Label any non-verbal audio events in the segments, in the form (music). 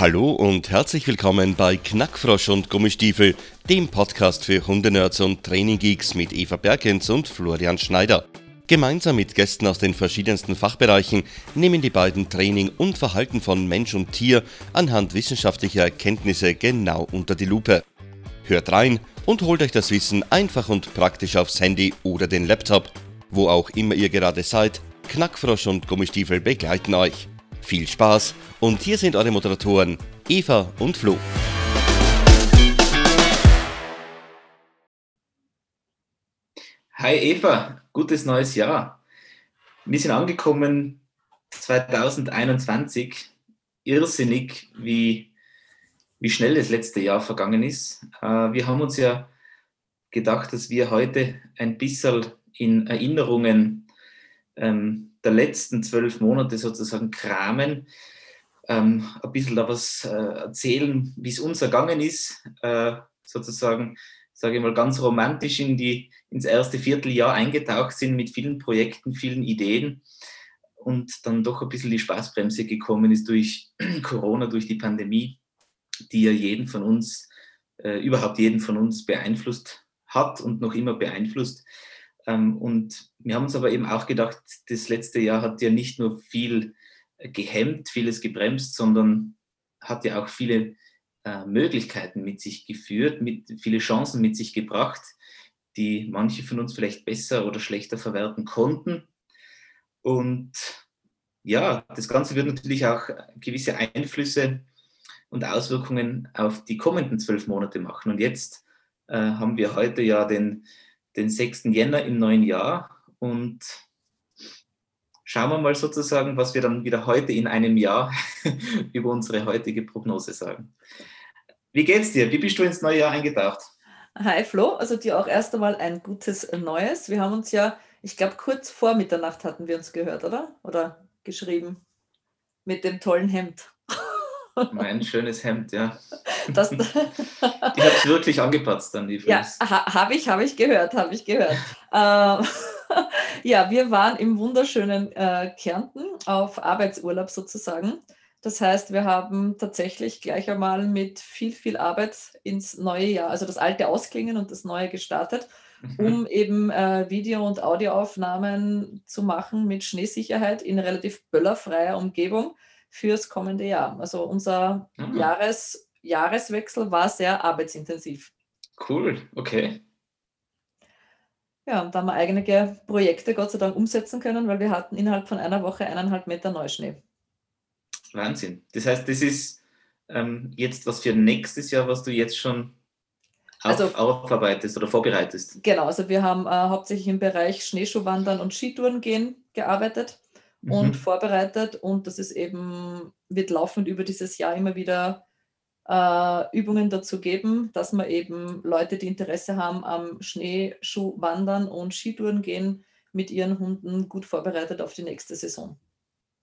Hallo und herzlich willkommen bei Knackfrosch und Gummistiefel, dem Podcast für Hundenerds und Traininggeeks mit Eva Bergens und Florian Schneider. Gemeinsam mit Gästen aus den verschiedensten Fachbereichen nehmen die beiden Training und Verhalten von Mensch und Tier anhand wissenschaftlicher Erkenntnisse genau unter die Lupe. Hört rein und holt euch das Wissen einfach und praktisch aufs Handy oder den Laptop. Wo auch immer ihr gerade seid, Knackfrosch und Gummistiefel begleiten euch. Viel Spaß und hier sind eure Moderatoren Eva und Flo. Hi Eva, gutes neues Jahr. Wir sind angekommen 2021. Irrsinnig, wie, wie schnell das letzte Jahr vergangen ist. Äh, wir haben uns ja gedacht, dass wir heute ein bisschen in Erinnerungen ähm, der letzten zwölf Monate sozusagen kramen, ähm, ein bisschen da was äh, erzählen, wie es uns ergangen ist, äh, sozusagen, sage ich mal, ganz romantisch in die, ins erste Vierteljahr eingetaucht sind mit vielen Projekten, vielen Ideen und dann doch ein bisschen die Spaßbremse gekommen ist durch (clears throat) Corona, durch die Pandemie, die ja jeden von uns, äh, überhaupt jeden von uns beeinflusst hat und noch immer beeinflusst. Ähm, und wir haben uns aber eben auch gedacht, das letzte Jahr hat ja nicht nur viel gehemmt, vieles gebremst, sondern hat ja auch viele äh, Möglichkeiten mit sich geführt, mit, viele Chancen mit sich gebracht, die manche von uns vielleicht besser oder schlechter verwerten konnten. Und ja, das Ganze wird natürlich auch gewisse Einflüsse und Auswirkungen auf die kommenden zwölf Monate machen. Und jetzt äh, haben wir heute ja den den 6. Jänner im neuen Jahr und schauen wir mal sozusagen, was wir dann wieder heute in einem Jahr (laughs) über unsere heutige Prognose sagen. Wie geht's dir? Wie bist du ins neue Jahr eingetaucht? Hi Flo, also dir auch erst einmal ein gutes Neues. Wir haben uns ja, ich glaube, kurz vor Mitternacht hatten wir uns gehört, oder? Oder geschrieben mit dem tollen Hemd. Mein schönes Hemd, ja. Das, die hat es wirklich angepatzt dann, die Ja, ha, habe ich, habe ich gehört, habe ich gehört. äh, (laughs) ja, wir waren im wunderschönen äh, Kärnten auf Arbeitsurlaub sozusagen. Das heißt, wir haben tatsächlich gleich einmal mit viel, viel Arbeit ins neue Jahr, also das alte ausklingen und das neue gestartet, mhm. um eben äh, Video- und Audioaufnahmen zu machen mit Schneesicherheit in relativ böllerfreier Umgebung fürs kommende Jahr. Also unser mhm. Jahres, Jahreswechsel war sehr arbeitsintensiv. Cool, okay. Ja, und da haben wir einige Projekte Gott sei Dank umsetzen können, weil wir hatten innerhalb von einer Woche eineinhalb Meter Neuschnee. Wahnsinn. Das heißt, das ist ähm, jetzt was für nächstes Jahr, was du jetzt schon auf, also, aufarbeitest oder vorbereitest. Genau, also wir haben äh, hauptsächlich im Bereich Schneeschuhwandern und Skitouren gehen gearbeitet mhm. und vorbereitet. Und das ist eben, wird laufend über dieses Jahr immer wieder äh, Übungen dazu geben, dass man eben Leute, die Interesse haben am Schneeschuhwandern und Skitouren gehen, mit ihren Hunden gut vorbereitet auf die nächste Saison.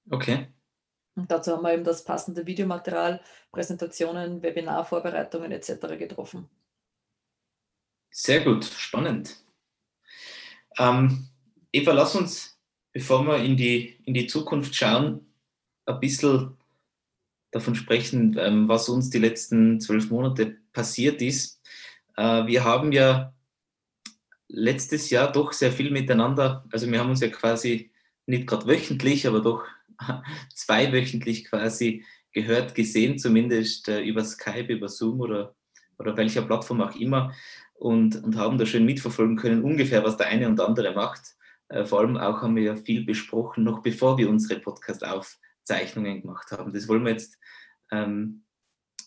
Okay. Und dazu haben wir eben das passende Videomaterial, Präsentationen, Webinarvorbereitungen etc. getroffen. Sehr gut, spannend. Ähm, Eva, lass uns bevor wir in die, in die Zukunft schauen, ein bisschen davon sprechen, ähm, was uns die letzten zwölf Monate passiert ist. Äh, wir haben ja letztes Jahr doch sehr viel miteinander, also wir haben uns ja quasi nicht gerade wöchentlich, aber doch (laughs) zweiwöchentlich quasi gehört, gesehen, zumindest äh, über Skype, über Zoom oder, oder welcher Plattform auch immer und, und haben da schön mitverfolgen können, ungefähr, was der eine und andere macht. Äh, vor allem auch haben wir ja viel besprochen, noch bevor wir unsere Podcast-Aufzeichnungen gemacht haben. Das wollen wir jetzt ähm,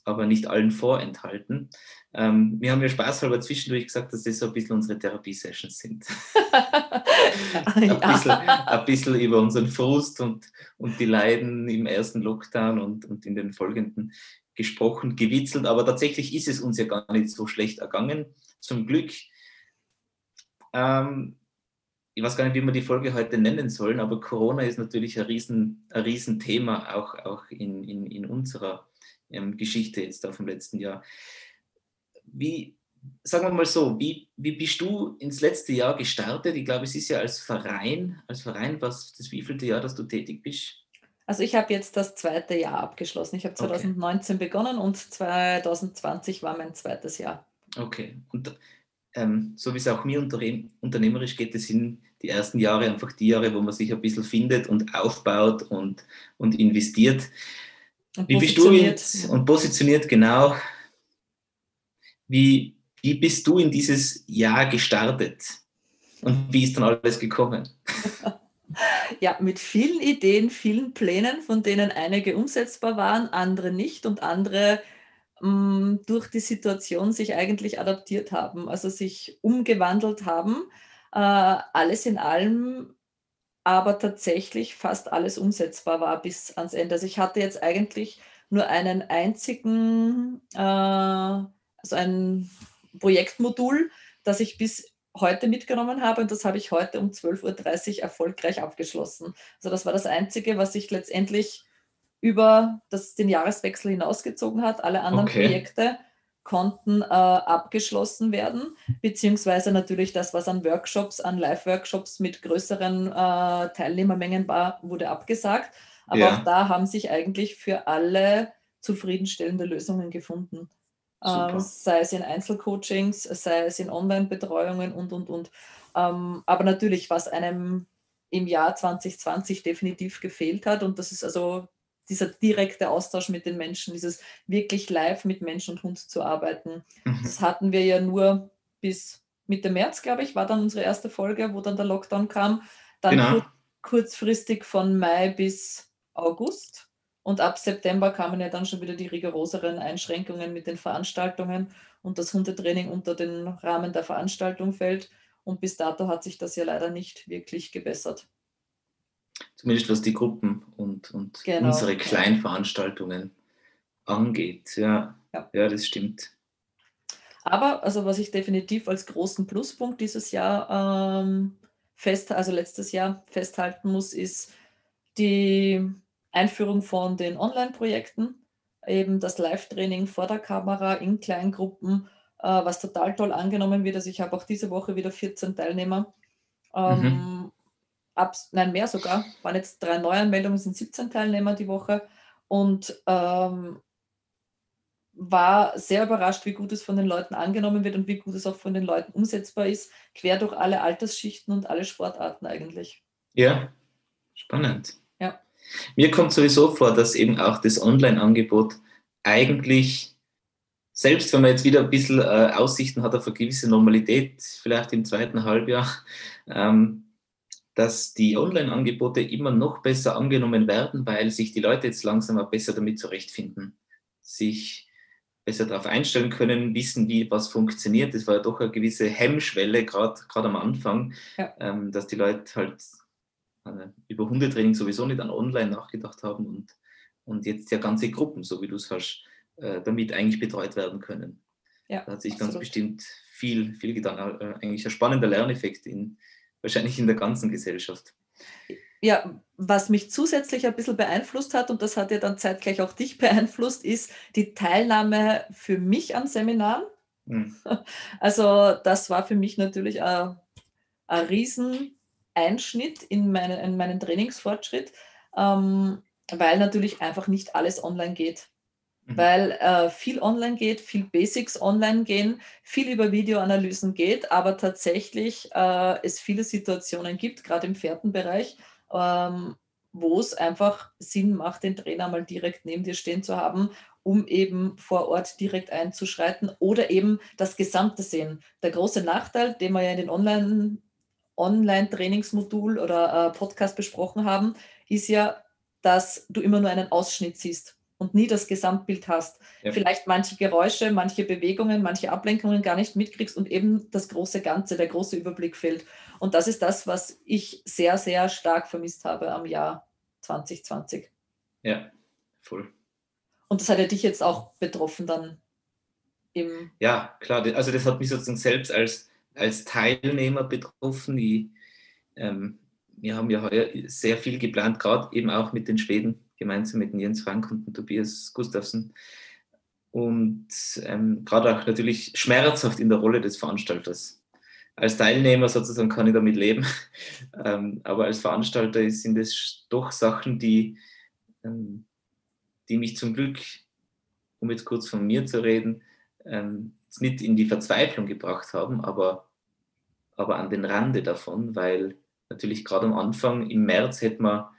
aber nicht allen vorenthalten. Ähm, wir haben ja spaßhalber zwischendurch gesagt, dass das so ein bisschen unsere Therapie-Sessions sind. (laughs) ein, bisschen, ein bisschen über unseren Frust und, und die Leiden im ersten Lockdown und, und in den folgenden gesprochen, gewitzelt. Aber tatsächlich ist es uns ja gar nicht so schlecht ergangen, zum Glück. Ähm, ich weiß gar nicht, wie wir die Folge heute nennen sollen, aber Corona ist natürlich ein, Riesen, ein Riesenthema, auch, auch in, in, in unserer ähm, Geschichte jetzt da vom letzten Jahr. Wie, sagen wir mal so, wie, wie bist du ins letzte Jahr gestartet? Ich glaube, es ist ja als Verein, als Verein, was das wievielte Jahr, dass du tätig bist? Also ich habe jetzt das zweite Jahr abgeschlossen. Ich habe 2019 okay. begonnen und 2020 war mein zweites Jahr. Okay. Und ähm, so wie es auch mir unternehmerisch geht, das sind die ersten Jahre einfach die Jahre, wo man sich ein bisschen findet und aufbaut und, und investiert. Und wie bist du in, und positioniert genau? Wie, wie bist du in dieses Jahr gestartet? Und wie ist dann alles gekommen? (laughs) Ja, mit vielen Ideen, vielen Plänen, von denen einige umsetzbar waren, andere nicht und andere mh, mm, durch die Situation sich eigentlich adaptiert haben, also sich umgewandelt haben. Äh, alles in allem aber tatsächlich fast alles umsetzbar war bis ans Ende. Also ich hatte jetzt eigentlich nur einen einzigen, äh, also ein Projektmodul, das ich bis heute mitgenommen habe und das habe ich heute um 12.30 Uhr erfolgreich abgeschlossen. Also das war das Einzige, was sich letztendlich über das, den Jahreswechsel hinausgezogen hat. Alle anderen okay. Projekte konnten äh, abgeschlossen werden, beziehungsweise natürlich das, was an Workshops, an Live-Workshops mit größeren äh, Teilnehmermengen war, wurde abgesagt. Aber ja. auch da haben sich eigentlich für alle zufriedenstellende Lösungen gefunden ähm, sei es in Einzelcoachings, sei es in Online-Betreuungen und, und, und. Ähm, aber natürlich, was einem im Jahr 2020 definitiv gefehlt hat, und das ist also dieser direkte Austausch mit den Menschen, dieses wirklich live mit Mensch und Hund zu arbeiten. Mhm. Das hatten wir ja nur bis Mitte März, glaube ich, war dann unsere erste Folge, wo dann der Lockdown kam. Dann genau. kur kurzfristig von Mai bis August. Und ab September kamen ja dann schon wieder die rigoroseren Einschränkungen mit den Veranstaltungen und das Hundetraining unter den Rahmen der Veranstaltung fällt. Und bis dato hat sich das ja leider nicht wirklich gebessert. Zumindest was die Gruppen und, und genau. unsere Kleinveranstaltungen angeht. Ja, ja, ja. das stimmt. Aber also was ich definitiv als großen Pluspunkt dieses Jahr ähm, fest, also letztes Jahr festhalten muss, ist die Einführung von den Online-Projekten, eben das Live-Training vor der Kamera in Kleingruppen, äh, was total toll angenommen wird. Also ich habe auch diese Woche wieder 14 Teilnehmer. Ähm, mhm. Ab, nein, mehr sogar. Waren jetzt drei Neuanmeldungen, sind 17 Teilnehmer die Woche. Und ähm, war sehr überrascht, wie gut es von den Leuten angenommen wird und wie gut es auch von den Leuten umsetzbar ist, quer durch alle Altersschichten und alle Sportarten eigentlich. Ja, spannend. Mir kommt sowieso vor, dass eben auch das Online-Angebot eigentlich, selbst wenn man jetzt wieder ein bisschen äh, Aussichten hat auf eine gewisse Normalität, vielleicht im zweiten Halbjahr, ähm, dass die Online-Angebote immer noch besser angenommen werden, weil sich die Leute jetzt langsam auch besser damit zurechtfinden, sich besser darauf einstellen können, wissen, wie was funktioniert. Das war ja doch eine gewisse Hemmschwelle, gerade am Anfang, ja. ähm, dass die Leute halt über Hundetraining sowieso nicht an Online nachgedacht haben und, und jetzt ja ganze Gruppen, so wie du es hast, äh, damit eigentlich betreut werden können. Ja, da hat sich absolut. ganz bestimmt viel, viel getan. Äh, eigentlich ein spannender Lerneffekt in, wahrscheinlich in der ganzen Gesellschaft. Ja, was mich zusätzlich ein bisschen beeinflusst hat, und das hat ja dann zeitgleich auch dich (laughs) beeinflusst, ist die Teilnahme für mich an Seminaren. Hm. (laughs) Also das war für mich natürlich ein, ein riesen Einschnitt in, meine, in meinen Trainingsfortschritt, ähm, weil natürlich einfach nicht alles online geht. Mhm. Weil äh, viel online geht, viel Basics online gehen, viel über Videoanalysen geht, aber tatsächlich äh, es viele Situationen gibt, gerade im Pferdenbereich, ähm, wo es einfach Sinn macht, den Trainer mal direkt neben dir stehen zu haben, um eben vor Ort direkt einzuschreiten oder eben das Gesamte sehen. Der große Nachteil, den wir ja in den Online- Online-Trainingsmodul oder äh, Podcast besprochen haben, ist ja, dass du immer nur einen Ausschnitt siehst und nie das Gesamtbild hast. Ja. Vielleicht manche Geräusche, manche Bewegungen, manche Ablenkungen gar nicht mitkriegst und eben das große Ganze, der große Überblick fehlt. Und das ist das, was ich sehr, sehr stark vermisst habe am Jahr 2020. Ja, voll. Und das hat ja dich jetzt auch betroffen dann im. Ja, klar. Also das hat mich sozusagen selbst als als Teilnehmer betroffen. Die, ähm, wir haben ja heuer sehr viel geplant, gerade eben auch mit den Schweden, gemeinsam mit Jens Frank und Tobias Gustafsson. Und ähm, gerade auch natürlich schmerzhaft in der Rolle des Veranstalters. Als Teilnehmer sozusagen kann ich damit leben, (laughs) ähm, aber als Veranstalter sind es doch Sachen, die ähm, die mich zum Glück, um jetzt kurz von mir zu reden, ähm, nicht in die Verzweiflung gebracht haben, aber, aber an den Rande davon, weil natürlich gerade am Anfang im März hätten wir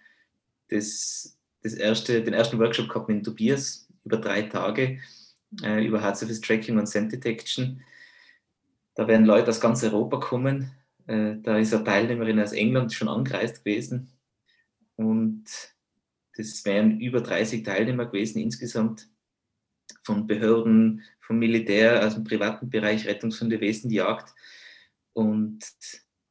das, das erste, den ersten Workshop gehabt mit Tobias über drei Tage äh, über Hard Surface Tracking und Scent Detection. Da werden Leute aus ganz Europa kommen. Äh, da ist eine Teilnehmerin aus England schon angereist gewesen. Und das wären über 30 Teilnehmer gewesen insgesamt von Behörden, vom Militär, aus dem privaten Bereich, Rettungshundewesen, Jagd. Und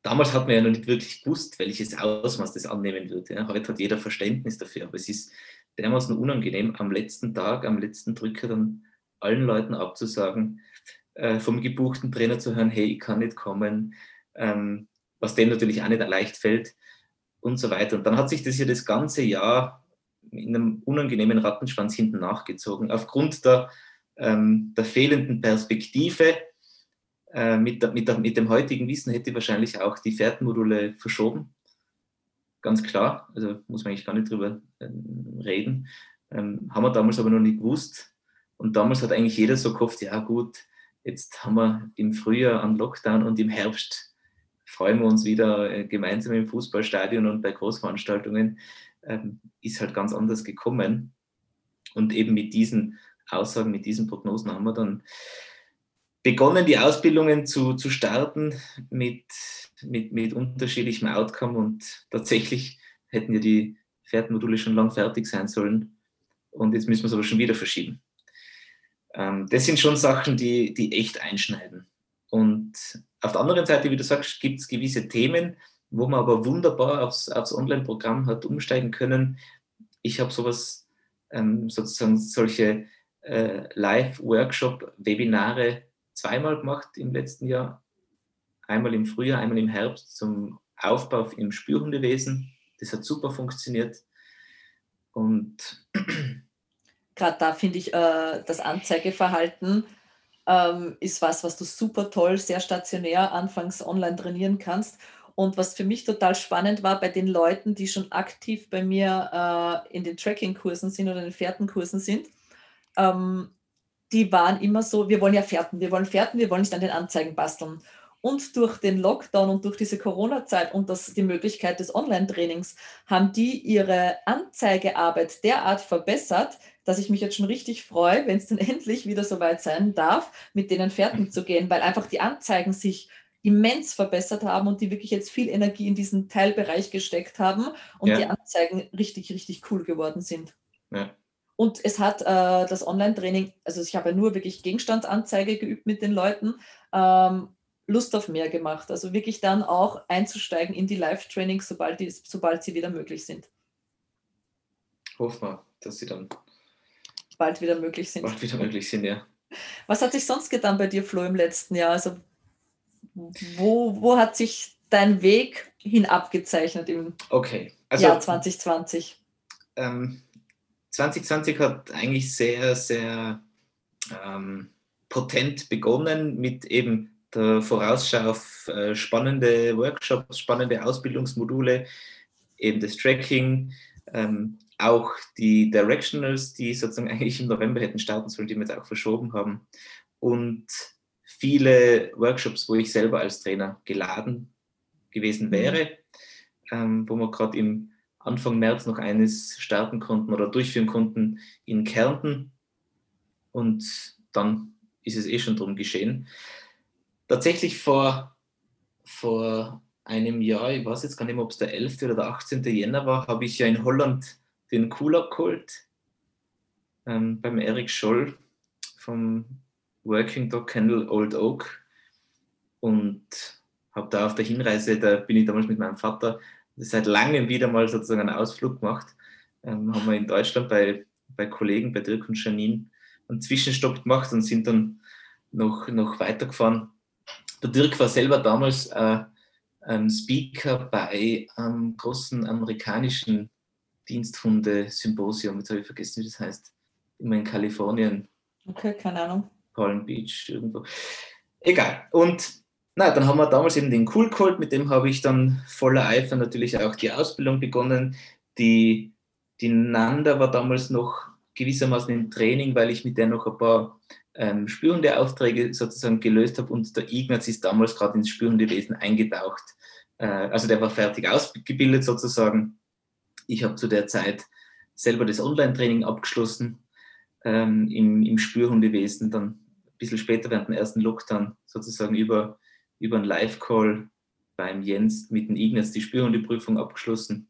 damals hat man ja noch nicht wirklich gewusst, welches Ausmaß das annehmen wird. Ja. Heute hat jeder Verständnis dafür, aber es ist dermaßen unangenehm, am letzten Tag, am letzten Drücker dann allen Leuten abzusagen, äh, vom gebuchten Trainer zu hören, hey, ich kann nicht kommen, ähm, was dem natürlich auch nicht leicht fällt und so weiter. Und dann hat sich das ja das ganze Jahr in einem unangenehmen Rattenschwanz hinten nachgezogen, aufgrund der, ähm, der fehlenden Perspektive. Äh, mit, mit, mit dem heutigen Wissen hätte ich wahrscheinlich auch die Fährtenmodule verschoben. Ganz klar, also muss man eigentlich gar nicht drüber äh, reden. Ähm, haben wir damals aber noch nicht gewusst. Und damals hat eigentlich jeder so gehofft, ja gut, jetzt haben wir im Frühjahr einen Lockdown und im Herbst freuen wir uns wieder äh, gemeinsam im Fußballstadion und bei Großveranstaltungen. Ähm, ist halt ganz anders gekommen. Und eben mit diesen Aussagen, mit diesen Prognosen haben wir dann begonnen, die Ausbildungen zu, zu starten mit, mit, mit unterschiedlichem Outcome und tatsächlich hätten ja die Pferdmodule schon lang fertig sein sollen und jetzt müssen wir es aber schon wieder verschieben. Ähm, das sind schon Sachen, die, die echt einschneiden. Und auf der anderen Seite, wie du sagst, gibt es gewisse Themen, wo man aber wunderbar aufs, aufs Online-Programm hat umsteigen können. Ich habe sowas, ähm, sozusagen solche äh, Live-Workshop-Webinare zweimal gemacht im letzten Jahr. Einmal im Frühjahr, einmal im Herbst zum Aufbau im Spürhundewesen. Das hat super funktioniert. Und (clears throat) gerade da finde ich, äh, das Anzeigeverhalten ähm, ist was, was du super toll, sehr stationär anfangs online trainieren kannst. Und was für mich total spannend war bei den Leuten, die schon aktiv bei mir äh, in den Tracking-Kursen sind oder in den Fährtenkursen sind, ähm, die waren immer so, wir wollen ja Fährten, wir wollen Fährten, wir wollen nicht an den Anzeigen basteln. Und durch den Lockdown und durch diese Corona-Zeit und das, die Möglichkeit des Online-Trainings haben die ihre Anzeigearbeit derart verbessert, dass ich mich jetzt schon richtig freue, wenn es dann (laughs) endlich wieder soweit sein darf, mit denen fertig zu gehen, weil einfach die Anzeigen sich immens verbessert haben und die wirklich jetzt viel Energie in diesen Teilbereich gesteckt haben und ja. die Anzeigen richtig, richtig cool geworden sind. Ja. Und es hat äh, das Online-Training, also ich habe ja nur wirklich Gegenstandsanzeige geübt mit den Leuten, ähm, Lust auf mehr gemacht. Also wirklich dann auch einzusteigen in die Live-Trainings, sobald, sobald sie wieder möglich sind. Hoffen wir, dass sie dann bald wieder möglich sind. Bald wieder möglich sind, ja. Was hat sich sonst getan bei dir, Flo, im letzten Jahr? Also wo, wo hat sich dein Weg hin abgezeichnet im okay. also, Jahr 2020? Ähm, 2020 hat eigentlich sehr, sehr ähm, potent begonnen mit eben der Vorausschau auf äh, spannende Workshops, spannende Ausbildungsmodule, eben das Tracking, ähm, auch die Directionals, die sozusagen (laughs) eigentlich im November hätten starten sollen, die wir jetzt auch verschoben haben. Und viele Workshops, wo ich selber als Trainer geladen gewesen mhm. wäre, ähm, wo wir gerade im Anfang März noch eines starten konnten oder durchführen konnten in Kärnten. Und dann ist es eh schon drum geschehen. Tatsächlich vor, vor einem Jahr, ich weiß jetzt gar nicht mehr, ob es der 11. oder der 18. Jänner war, habe ich ja in Holland den Cooler geholt ähm, beim Eric Scholl vom Working Dog Kennel Old Oak und habe da auf der Hinreise, da bin ich damals mit meinem Vater seit langem wieder mal sozusagen einen Ausflug gemacht. Ähm, haben wir in Deutschland bei, bei Kollegen, bei Dirk und Janine, einen Zwischenstopp gemacht und sind dann noch, noch weitergefahren. Der Dirk war selber damals äh, ein Speaker bei einem großen amerikanischen Diensthunde-Symposium, jetzt habe ich vergessen, wie das heißt, immer in Kalifornien. Okay, keine Ahnung. Palm Beach irgendwo. Egal. Und na, dann haben wir damals eben den Cool Cold, mit dem habe ich dann voller Eifer natürlich auch die Ausbildung begonnen. Die, die Nanda war damals noch gewissermaßen im Training, weil ich mit der noch ein paar ähm, Spürhundeaufträge sozusagen gelöst habe und der Ignaz ist damals gerade ins Spürhundewesen eingetaucht. Äh, also der war fertig ausgebildet sozusagen. Ich habe zu der Zeit selber das Online-Training abgeschlossen ähm, im, im Spürhundewesen, dann ein bisschen später während dem ersten Lockdown sozusagen über, über einen Live-Call beim Jens mit dem Ignaz die Spürhundeprüfung abgeschlossen.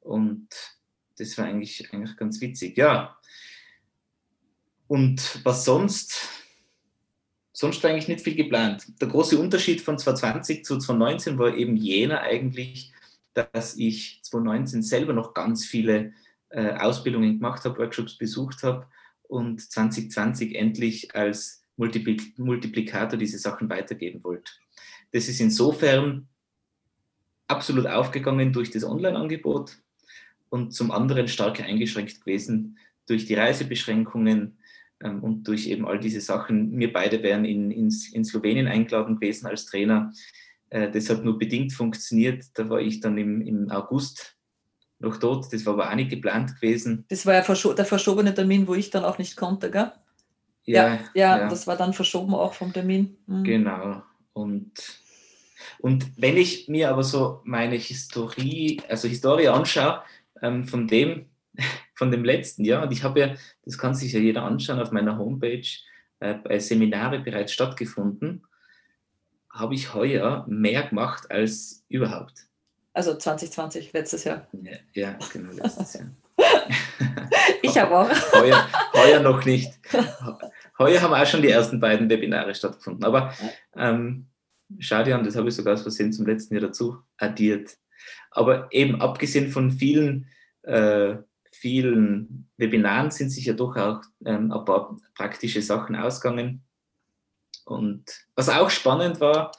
Und das war eigentlich, eigentlich ganz witzig. Ja. Und was sonst? Sonst eigentlich nicht viel geplant. Der große Unterschied von 2020 zu 2019 war eben jener eigentlich, dass ich 2019 selber noch ganz viele äh, Ausbildungen gemacht habe, Workshops besucht habe und 2020 endlich als Multiplik Multiplikator diese Sachen weitergeben wollte. Das ist insofern absolut aufgegangen durch das Online-Angebot und zum anderen stark eingeschränkt gewesen durch die Reisebeschränkungen ähm, und durch eben all diese Sachen. Wir beide wären in, in, in Slowenien eingeladen gewesen als Trainer. Äh, das hat nur bedingt funktioniert. Da war ich dann im, im August noch dort. Das war aber auch nicht geplant gewesen. Das war ja verscho der verschobene Termin, wo ich dann auch nicht konnte, gell? Ja, ja, ja, ja. das war dann verschoben auch vom Termin. Mhm. Genau. Und und wenn ich mir aber so meine Historie, also Historie anschaue, ähm, von dem, (laughs) von dem letzten Jahr, und ich habe ja, das kann sich ja jeder anschauen auf meiner Homepage, äh, bei Seminare bereits stattgefunden, habe ich heuer mehr gemacht als überhaupt. Also 2020, letztes Jahr. Ja, ja genau, letztes Jahr. (laughs) (laughs) ich habe auch. Heuer, heuer noch nicht. Heuer haben auch schon die ersten beiden Webinare stattgefunden. Aber ähm, schade an, das habe ich sogar aus Versehen zum letzten Jahr dazu addiert. Aber eben abgesehen von vielen, äh, vielen Webinaren sind sich ja doch auch ähm, ein paar praktische Sachen ausgegangen. Und was auch spannend war,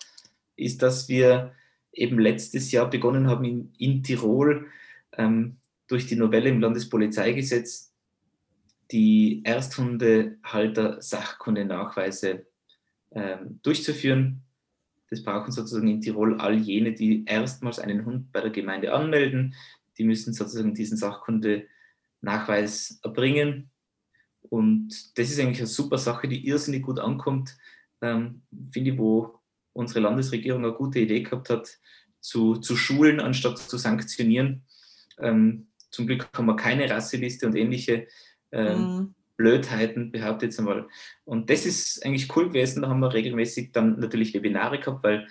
ist, dass wir eben letztes Jahr begonnen haben, in, in Tirol ähm, durch die Novelle im Landespolizeigesetz die Ersthundehalter Sachkundenachweise ähm, durchzuführen. Das brauchen sozusagen in Tirol all jene, die erstmals einen Hund bei der Gemeinde anmelden. Die müssen sozusagen diesen Sachkunde-Nachweis erbringen. Und das ist eigentlich eine super Sache, die irrsinnig gut ankommt, ähm, finde ich, wo unsere Landesregierung eine gute Idee gehabt hat, zu, zu schulen anstatt zu sanktionieren. Ähm, zum Glück haben wir keine Rasseliste und ähnliche ähm, mhm. Blödheiten, behauptet jetzt einmal. Und das ist eigentlich cool gewesen. Da haben wir regelmäßig dann natürlich Webinare gehabt, weil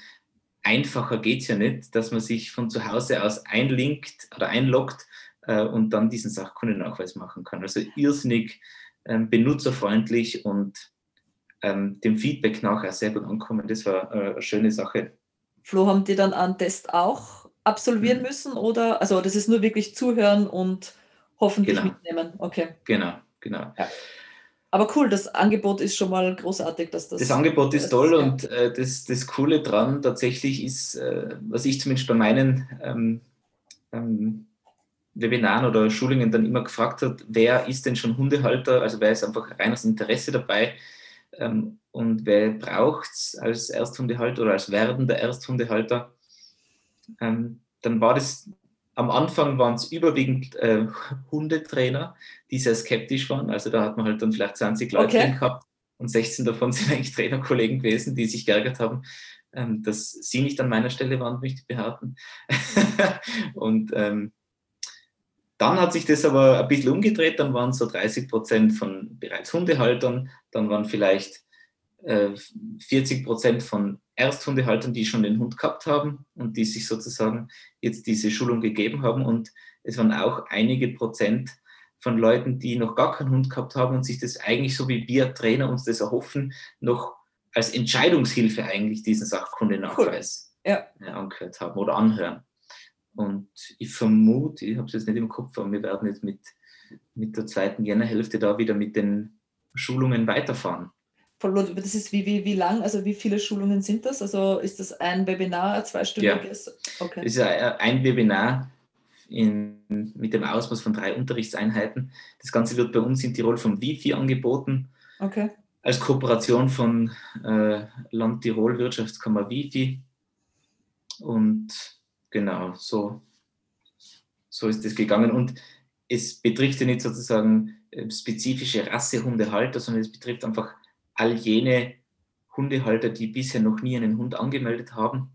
einfacher geht es ja nicht, dass man sich von zu Hause aus einlinkt oder einloggt äh, und dann diesen Sachkundennachweis machen kann. Also irrsinnig ähm, benutzerfreundlich und ähm, dem Feedback nachher sehr gut ankommen. Das war äh, eine schöne Sache. Flo, haben die dann einen Test auch absolvieren mhm. müssen oder also das ist nur wirklich zuhören und hoffentlich genau. mitnehmen? Okay. Genau genau. Ja. Aber cool, das Angebot ist schon mal großartig, dass das. Das Angebot ist toll ist, und äh, das, das Coole dran tatsächlich ist, äh, was ich zumindest bei meinen ähm, ähm, Webinaren oder Schulungen dann immer gefragt habe, wer ist denn schon Hundehalter? Also wer ist einfach rein aus Interesse dabei? Ähm, und wer braucht es als Ersthundehalter oder als werdender Ersthundehalter? Ähm, dann war das am Anfang waren es überwiegend äh, Hundetrainer, die sehr skeptisch waren. Also da hat man halt dann vielleicht 20 Leute okay. gehabt und 16 davon (laughs) sind eigentlich Trainerkollegen gewesen, die sich geärgert haben, ähm, dass sie nicht an meiner Stelle waren, möchte ich behaupten. (laughs) und ähm, dann hat sich das aber ein bisschen umgedreht, dann waren es so 30 Prozent von bereits Hundehaltern, dann waren vielleicht äh, 40 Prozent von Ersthundehaltern, die schon den Hund gehabt haben und die sich sozusagen jetzt diese Schulung gegeben haben. Und es waren auch einige Prozent von Leuten, die noch gar keinen Hund gehabt haben und sich das eigentlich so wie wir Trainer uns das erhoffen, noch als Entscheidungshilfe eigentlich diesen Sachkundenachweis cool. ja. Angehört haben oder anhören. Und ich vermute, ich habe es jetzt nicht im Kopf, aber wir werden jetzt mit, mit der zweiten Jännerhälfte da wieder mit den Schulungen weiterfahren. Das ist wie, wie, wie lang, also wie viele Schulungen sind das? Also ist das ein Webinar, ein zweistündiges? Ja. Okay. Es ist ein Webinar in, mit dem Ausmaß von drei Unterrichtseinheiten. Das Ganze wird bei uns in Tirol vom Wifi angeboten. Okay. Als Kooperation von äh, Land Tirol Wirtschaftskammer Wifi. Und genau, so, so ist es gegangen. Und es betrifft ja nicht sozusagen äh, spezifische Rassehundehalter, sondern es betrifft einfach all jene Hundehalter, die bisher noch nie einen Hund angemeldet haben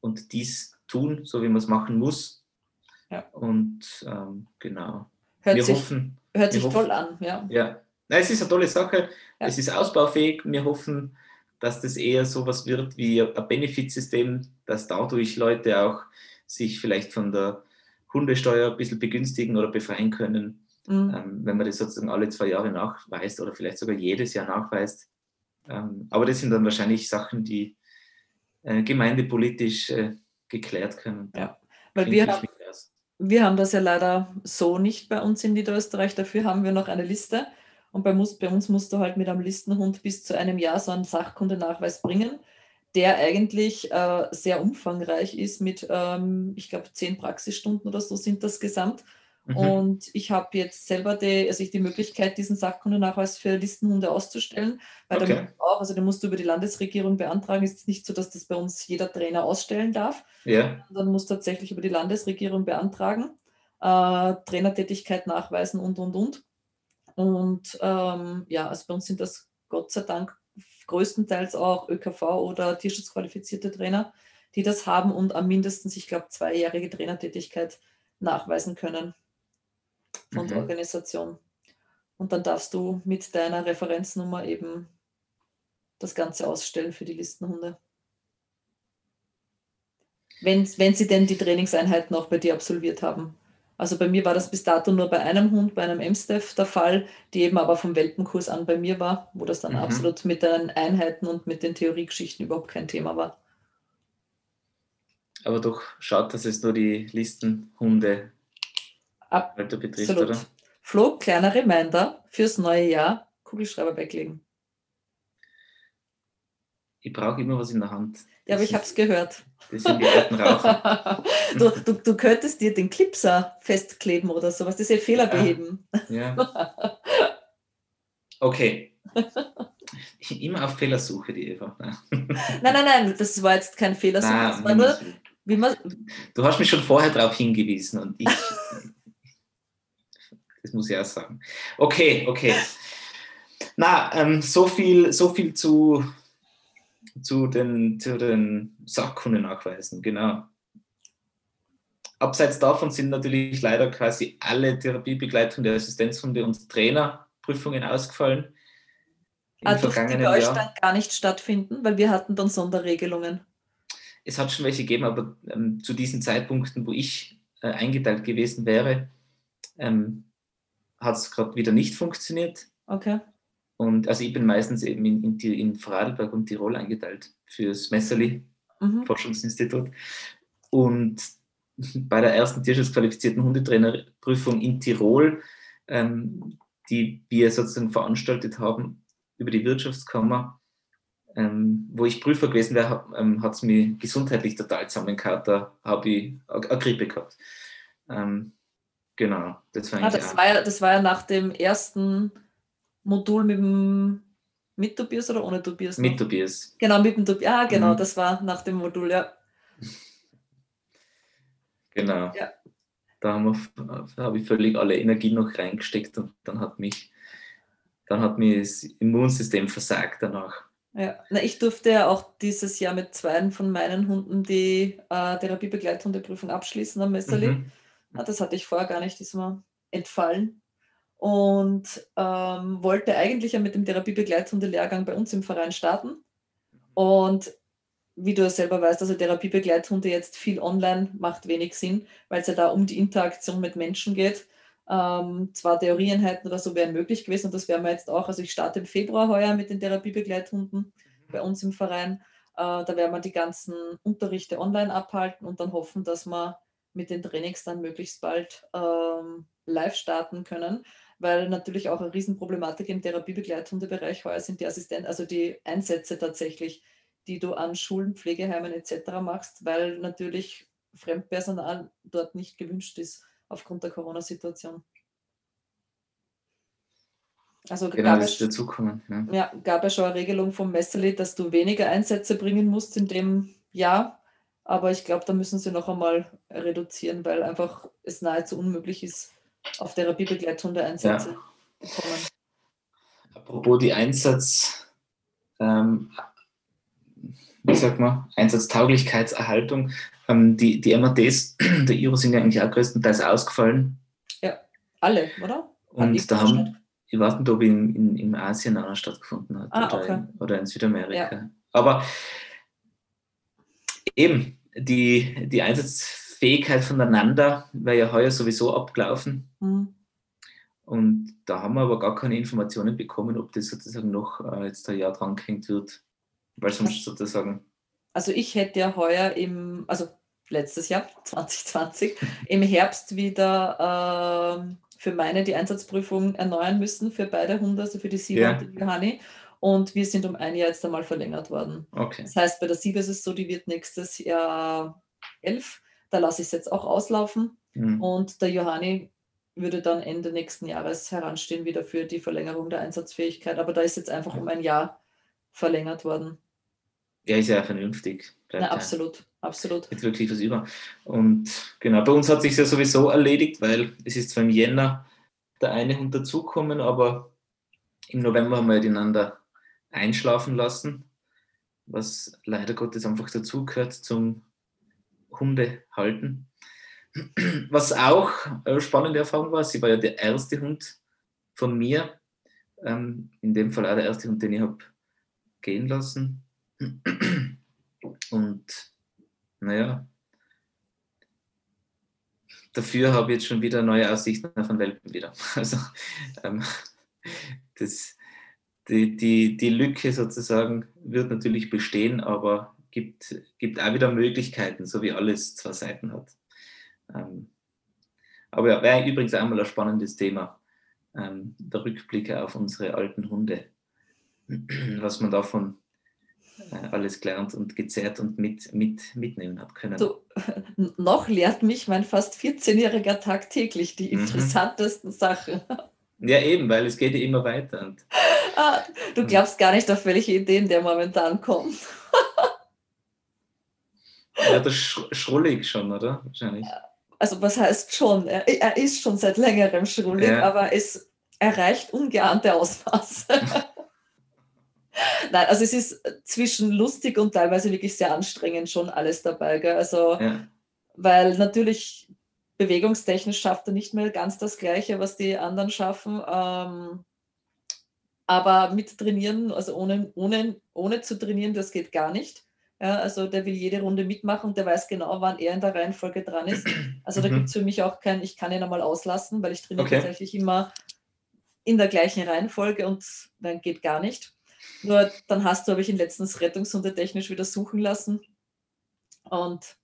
und dies tun, so wie man es machen muss. Ja. Und ähm, genau. Hört wir sich, hoffen, hört sich hoffen, toll an, ja. Ja, Nein, es ist eine tolle Sache. Ja. Es ist ausbaufähig. Wir hoffen, dass das eher so was wird wie ein Benefitsystem, dass dadurch Leute auch sich vielleicht von der Hundesteuer ein bisschen begünstigen oder befreien können, mhm. ähm, wenn man das sozusagen alle zwei Jahre nachweist oder vielleicht sogar jedes Jahr nachweist. Ähm, aber das sind dann wahrscheinlich Sachen, die äh, gemeindepolitisch äh, geklärt können. Ja, weil wir haben, wir haben das ja leider so nicht bei uns in Niederösterreich. Dafür haben wir noch eine Liste. Und bei uns, bei uns musst du halt mit einem Listenhund bis zu einem Jahr so einen Sachkundenachweis bringen der eigentlich äh, sehr umfangreich ist mit, ähm, ich glaube, zehn Praxisstunden oder so sind das gesamt. Mhm. Und ich habe jetzt selber die, also ich die Möglichkeit, diesen Sachkundennachweis für Listenhunde auszustellen, weil okay. damit auch, also den musst du über die Landesregierung beantragen. Es ist nicht so, dass das bei uns jeder Trainer ausstellen darf. Ja. Dann musst du tatsächlich über die Landesregierung beantragen, äh, Trainertätigkeit nachweisen und und und. Und ähm, ja, also bei uns sind das Gott sei Dank größtenteils auch ÖKV oder tierschutzqualifizierte Trainer, die das haben und am mindestens, ich glaube, zweijährige Trainertätigkeit nachweisen können von mhm. der Organisation. Und dann darfst du mit deiner Referenznummer eben das Ganze ausstellen für die Listenhunde. Wenn, wenn sie denn die Trainingseinheiten auch bei dir absolviert haben. Also bei mir war das bis dato nur bei einem Hund, bei einem MSTEF der Fall, die eben aber vom Welpenkurs an bei mir war, wo das dann mhm. absolut mit den Einheiten und mit den Theoriegeschichten überhaupt kein Thema war. Aber doch schaut, dass es nur die Listenhunde Alter betrifft, absolut. oder? Flo, kleiner Reminder fürs neue Jahr, Kugelschreiber weglegen. Ich brauche immer was in der Hand. Ja, aber ich habe es gehört. Das sind die alten Raucher. (laughs) du, du, du könntest dir den Clipser festkleben oder sowas, das ist ja Fehler beheben. Ja. Okay. Immer auf Fehlersuche, die Eva. (laughs) nein, nein, nein, das war jetzt kein Fehlersuche. Nein, das war nur, wie man du hast mich schon vorher darauf hingewiesen und ich. (laughs) das muss ich auch sagen. Okay, okay. Na, ähm, so, viel, so viel zu zu den, zu den Sachkundennachweisen, genau. Abseits davon sind natürlich leider quasi alle Therapiebegleitung der Assistenzhunde und Trainerprüfungen ausgefallen. Im also die bei euch dann gar nicht stattfinden, weil wir hatten dann Sonderregelungen. Es hat schon welche gegeben, aber ähm, zu diesen Zeitpunkten, wo ich äh, eingeteilt gewesen wäre, ähm, hat es gerade wieder nicht funktioniert. Okay. Und also ich bin meistens eben in, in, in Vorarlberg und Tirol eingeteilt fürs Messerli mhm. Forschungsinstitut. Und bei der ersten tierschutzqualifizierten Hundetrainerprüfung in Tirol, ähm, die wir sozusagen veranstaltet haben über die Wirtschaftskammer, ähm, wo ich Prüfer gewesen wäre, ähm, hat es mir gesundheitlich total zusammengehauen. Da habe ich eine Grippe gehabt. Ähm, genau, das war, ah, das, war ja, das war ja nach dem ersten Modul mit dem mit Tobias oder ohne Tobias? Noch? Mit Tobias. Genau, mit dem Tobias. Ah, genau, mhm. das war nach dem Modul, ja. (laughs) Genau. Ja. Da habe ich völlig alle Energie noch reingesteckt und dann hat mich, dann hat mich das Immunsystem versagt danach. Ja, Na, ich durfte ja auch dieses Jahr mit zwei von meinen Hunden die äh, Therapiebegleithundeprüfung abschließen am Messerli. Mhm. Das hatte ich vorher gar nicht, ist mir entfallen und ähm, wollte eigentlich ja mit dem Therapiebegleithunde-Lehrgang bei uns im Verein starten. Und wie du ja selber weißt, also Therapiebegleithunde jetzt viel online macht wenig Sinn, weil es ja da um die Interaktion mit Menschen geht. Ähm, zwar Theorieeinheiten oder so wären möglich gewesen und das werden wir jetzt auch. Also ich starte im Februar heuer mit den Therapiebegleithunden mhm. bei uns im Verein. Äh, da werden wir die ganzen Unterrichte online abhalten und dann hoffen, dass wir mit den Trainings dann möglichst bald ähm, live starten können weil natürlich auch eine Riesenproblematik im Therapiebegleithundebereich heuer sind die Assistenten, also die Einsätze tatsächlich, die du an Schulen, Pflegeheimen etc. machst, weil natürlich Fremdpersonal dort nicht gewünscht ist aufgrund der Corona-Situation. Also genau, gab, es, dazukommen, ja. Ja, gab ja schon eine Regelung vom Messerli, dass du weniger Einsätze bringen musst in dem Jahr. Aber ich glaube, da müssen sie noch einmal reduzieren, weil einfach es nahezu unmöglich ist, auf Therapiebegleithunde-Einsätze ja. bekommen. Apropos die Einsatz, ähm, wie sagt man, Einsatztauglichkeitserhaltung, ähm, die, die MADs (clears throat) der IRO sind ja eigentlich auch größtenteils ausgefallen. Ja, alle, oder? Und da haben, ich weiß nicht, ob in, in, in Asien auch noch stattgefunden hat ah, oder, okay. in, oder in Südamerika. Ja. Aber eben, die, die Einsatzfähigkeit voneinander wäre ja heuer sowieso abgelaufen. Mhm. Und da haben wir aber gar keine Informationen bekommen, ob das sozusagen noch äh, jetzt ein Jahr dran gehängt wird, weil sonst sozusagen. Also ich hätte ja heuer im, also letztes Jahr, (laughs) 2020, im Herbst wieder äh, für meine die Einsatzprüfung erneuern müssen für beide Hunde, also für die Siba ja. und die Johanni. Und wir sind um ein Jahr jetzt einmal verlängert worden. Okay. Das heißt, bei der Siebe ist es so, die wird nächstes Jahr elf. Da lasse ich es jetzt auch auslaufen. Mhm. Und der Johanni würde dann Ende nächsten Jahres heranstehen wieder für die Verlängerung der Einsatzfähigkeit. Aber da ist jetzt einfach um ein Jahr verlängert worden. Ja, ist ja vernünftig. Na, absolut, absolut. Jetzt wirklich was über. Und genau, bei uns hat sich ja sowieso erledigt, weil es ist zwar im Jänner der eine Hund dazukommen, aber im November haben wir den einander einschlafen lassen, was leider Gottes einfach dazugehört zum Hundehalten. Was auch eine spannende Erfahrung war, sie war ja der erste Hund von mir, ähm, in dem Fall auch der erste Hund, den ich habe gehen lassen. Und naja, dafür habe ich jetzt schon wieder neue Aussichten auf einen Welpen wieder. (laughs) Also ähm, das, die, die, die Lücke sozusagen wird natürlich bestehen, aber gibt, gibt auch wieder Möglichkeiten, so wie alles zwei Seiten hat. Ähm, aber ja, wäre übrigens einmal ein spannendes Thema, ähm, der Rückblicke auf unsere alten Hunde, (clears throat) was man davon äh, alles gelernt und gezerrt und mit, mit, mitnehmen hat können. So, (laughs) noch lehrt mich mein fast 14-jähriger tagtäglich die mhm. interessantesten Sachen. Ja, eben, weil es geht ja immer weiter. Und, (laughs) (laughs) du glaubst gar nicht, auf welche Ideen der momentan kommt. ja, das sch schrullig schon, oder? Wahrscheinlich. Also was heißt schon? Er, er ist schon seit längerem schrullig, ja. aber es erreicht ungeahnte Ausmaße. (laughs) Nein, also es ist zwischen lustig und teilweise wirklich sehr anstrengend schon alles dabei. Gell? Also, ja. weil natürlich bewegungstechnisch schafft er nicht mehr ganz das Gleiche, was die anderen schaffen. Ähm, aber mit trainieren, also ohne, ohne, ohne zu trainieren, das geht gar nicht. Ja, also der will jede Runde mitmachen und der weiß genau, wann er in der Reihenfolge dran ist. Also da mhm. gibt es für mich auch kein, ich kann ihn einmal auslassen, weil ich trainiere okay. tatsächlich immer in der gleichen Reihenfolge und dann geht gar nicht. Nur dann hast du, habe ich ihn letztens Rettungshunde technisch wieder suchen lassen und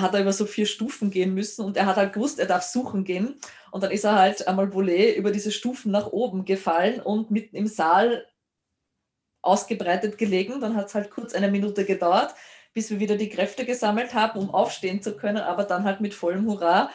hat er über so vier Stufen gehen müssen und er hat halt gewusst, er darf suchen gehen. Und dann ist er halt einmal Volet über diese Stufen nach oben gefallen und mitten im Saal ausgebreitet gelegen. Dann hat es halt kurz eine Minute gedauert, bis wir wieder die Kräfte gesammelt haben, um aufstehen zu können, aber dann halt mit vollem Hurra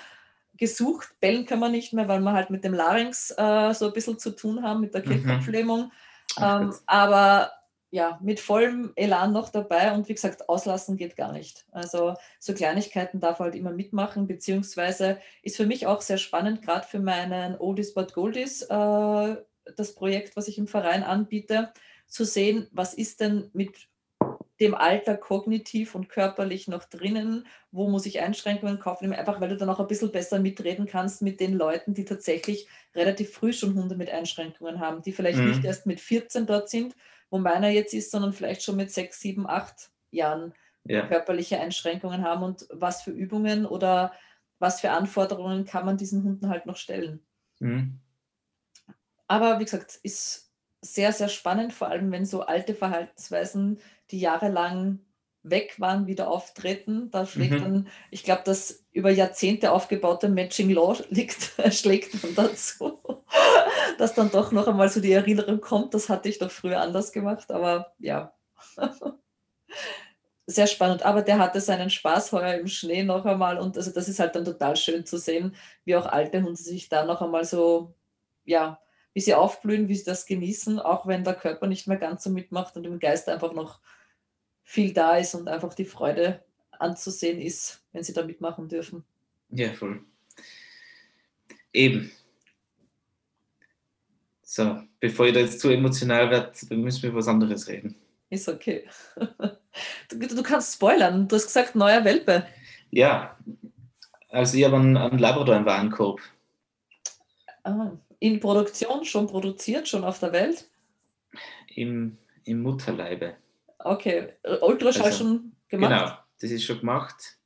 gesucht. Bellen können wir nicht mehr, weil wir halt mit dem Larynx äh, so ein bisschen zu tun haben, mit der Kehlkopflähmung. Mhm. Ähm, aber ja, mit vollem Elan noch dabei und wie gesagt, auslassen geht gar nicht. Also so Kleinigkeiten darf halt immer mitmachen, beziehungsweise ist für mich auch sehr spannend, gerade für meinen Oldies but Goldies, äh, das Projekt, was ich im Verein anbiete, zu sehen, was ist denn mit dem Alter kognitiv und körperlich noch drinnen, wo muss ich Einschränkungen kaufen, einfach weil du dann auch ein bisschen besser mitreden kannst mit den Leuten, die tatsächlich relativ früh schon Hunde mit Einschränkungen haben, die vielleicht mhm. nicht erst mit 14 dort sind, wo meiner jetzt ist, sondern vielleicht schon mit 6, 7, 8 Jahren ja. körperliche Einschränkungen haben und was für Übungen oder was für Anforderungen kann man diesen Hunden halt noch stellen. Mhm. Aber wie gesagt, ist sehr, sehr spannend, vor allem wenn so alte Verhaltensweisen, die jahrelang weg waren, wieder auftreten. Da schlägt mhm. dann, ich glaube, das über Jahrzehnte aufgebaute Matching Law (laughs) liegt, schlägt dann dazu, (laughs) dass dann doch noch einmal so die Erinnerung kommt, das hatte ich doch früher anders gemacht, aber ja. (laughs) Sehr spannend, aber der hatte seinen Spaß heuer im Schnee noch einmal und also das ist halt dann total schön zu sehen, wie auch alte Hunde sich da noch einmal so, ja, wie sie aufblühen, wie sie das genießen, auch wenn der Körper nicht mehr ganz so mitmacht und im Geist einfach noch viel da ist und einfach die Freude anzusehen ist, wenn sie da mitmachen dürfen. Ja, voll. eben. So, bevor ich da jetzt zu emotional werde, müssen wir über was anderes reden. Ist okay. (laughs) Du, du, kannst spoilern. Du hast gesagt, neuer Welpe. Ja, also ich habe einen, einen Labrador im Warenkorb. Ah, in Produktion, schon produziert, schon auf der Welt? Im, im Mutterleibe. Okay, Ultraschall also, schon gemacht? Genau, das ist schon gemacht.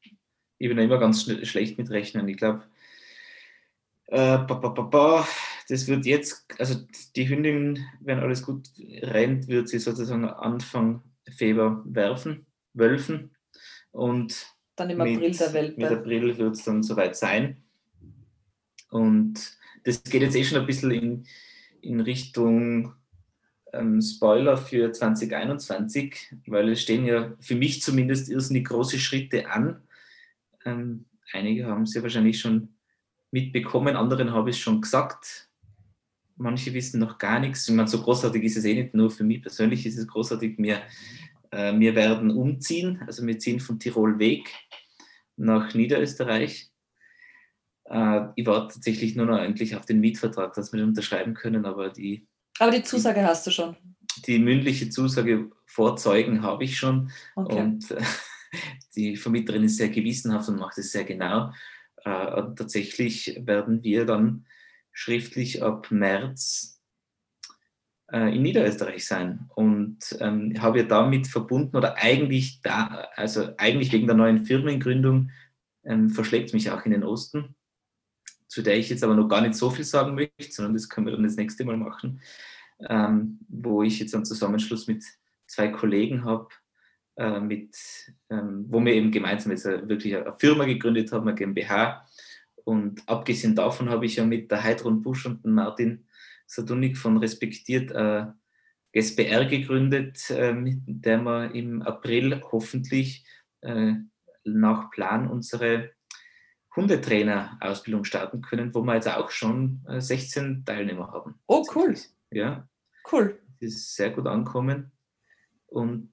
Ich bin da immer ganz schlecht mit Rechnen. Ich glaube, äh, das wird jetzt, also die Hündin, wenn alles gut rennt, wird sie sozusagen Anfang Februar werfen, wölfen. Und dann im April mit, der Welpe. Mit April wird es dann soweit sein. Und das geht jetzt eh schon ein bisschen in, in Richtung ähm, Spoiler für 2021, weil es stehen ja für mich zumindest irrsinnig große Schritte an. Ähm, einige haben es ja wahrscheinlich schon mitbekommen, anderen habe ich es schon gesagt. Manche wissen noch gar nichts. Ich meine, so großartig ist es eh nicht, nur für mich persönlich ist es großartig. Wir, äh, wir werden umziehen, also wir ziehen von Tirol weg nach Niederösterreich. Äh, ich warte tatsächlich nur noch endlich auf den Mietvertrag, dass wir den unterschreiben können, aber die. Aber die Zusage hast du schon. Die mündliche Zusage vor Zeugen habe ich schon. Okay. Und äh, (laughs) die Vermieterin ist sehr gewissenhaft und macht es sehr genau. Äh, tatsächlich werden wir dann schriftlich ab März äh, in Niederösterreich sein und ähm, habe ja damit verbunden oder eigentlich da, also eigentlich wegen der neuen Firmengründung ähm, verschlägt mich auch in den Osten zu der ich jetzt aber noch gar nicht so viel sagen möchte, sondern das können wir dann das nächste Mal machen, ähm, wo ich jetzt einen Zusammenschluss mit zwei Kollegen habe, äh, ähm, wo wir eben gemeinsam jetzt wirklich eine Firma gegründet haben, eine GmbH. Und abgesehen davon habe ich ja mit der Heidrun Busch und dem Martin Sadunik von Respektiert äh, GSBR gegründet, äh, mit der wir im April hoffentlich äh, nach Plan unsere Hundetrainer-Ausbildung starten können, wo wir jetzt auch schon 16 äh, Teilnehmer haben. Oh, cool. Ja. Cool. Das ist sehr gut ankommen und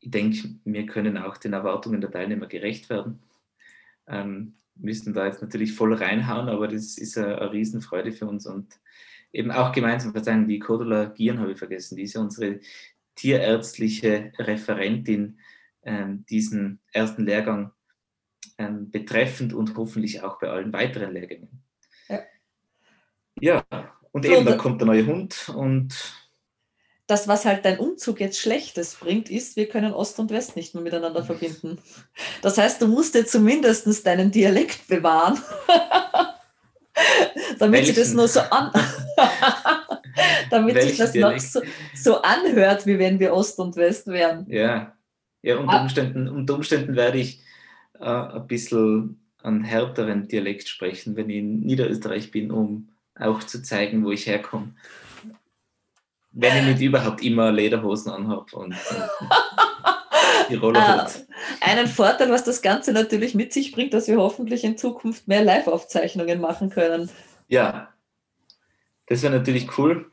ich denke, wir können auch den Erwartungen der Teilnehmer gerecht werden. Ähm, müssen da jetzt natürlich voll reinhauen, aber das ist eine, eine Riesenfreude für uns und eben auch gemeinsam, verzeihen, die Cordula Gieren habe ich vergessen, die ist ja unsere tierärztliche Referentin ähm, diesen ersten Lehrgang ähm, betreffend und hoffentlich auch bei allen weiteren Lehrgängen. Ja, ja und eben, da kommt der neue Hund und das, was halt dein Umzug jetzt Schlechtes bringt, ist, wir können Ost und West nicht mehr miteinander verbinden. Das heißt, du musst dir zumindest deinen Dialekt bewahren, (laughs) damit sich das nur so an, (laughs) damit sich das noch so, so, anhört, wie wenn wir Ost und West wären. Ja, ja unter, ah. Umständen, unter Umständen werde ich äh, ein bisschen einen härteren Dialekt sprechen, wenn ich in Niederösterreich bin, um auch zu zeigen, wo ich herkomme. Wenn ich nicht überhaupt immer Lederhosen anhabe und, und (laughs) die Roller äh, Einen Vorteil, was das Ganze natürlich mit sich bringt, dass wir hoffentlich in Zukunft mehr Live-Aufzeichnungen machen können. Ja, das wäre natürlich cool.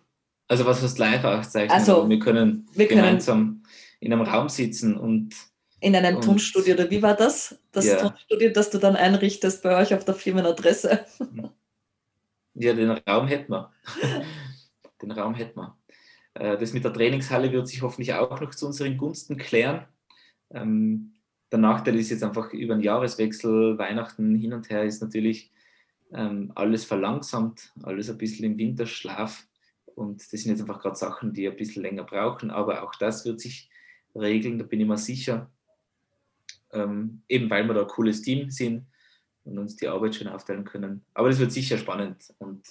Also was heißt Live-Aufzeichnungen? Also, wir können wir gemeinsam können in einem Raum sitzen und in einem und, Tonstudio, oder wie war das? Das ja. Tonstudio, das du dann einrichtest bei euch auf der Firmenadresse. (laughs) Ja, den Raum hätten wir. (laughs) den Raum hätten wir. Äh, das mit der Trainingshalle wird sich hoffentlich auch noch zu unseren Gunsten klären. Ähm, der Nachteil ist jetzt einfach über den Jahreswechsel, Weihnachten hin und her ist natürlich ähm, alles verlangsamt, alles ein bisschen im Winterschlaf. Und das sind jetzt einfach gerade Sachen, die ein bisschen länger brauchen. Aber auch das wird sich regeln, da bin ich mir sicher. Ähm, eben weil wir da ein cooles Team sind und uns die Arbeit schön aufteilen können. Aber das wird sicher spannend. Und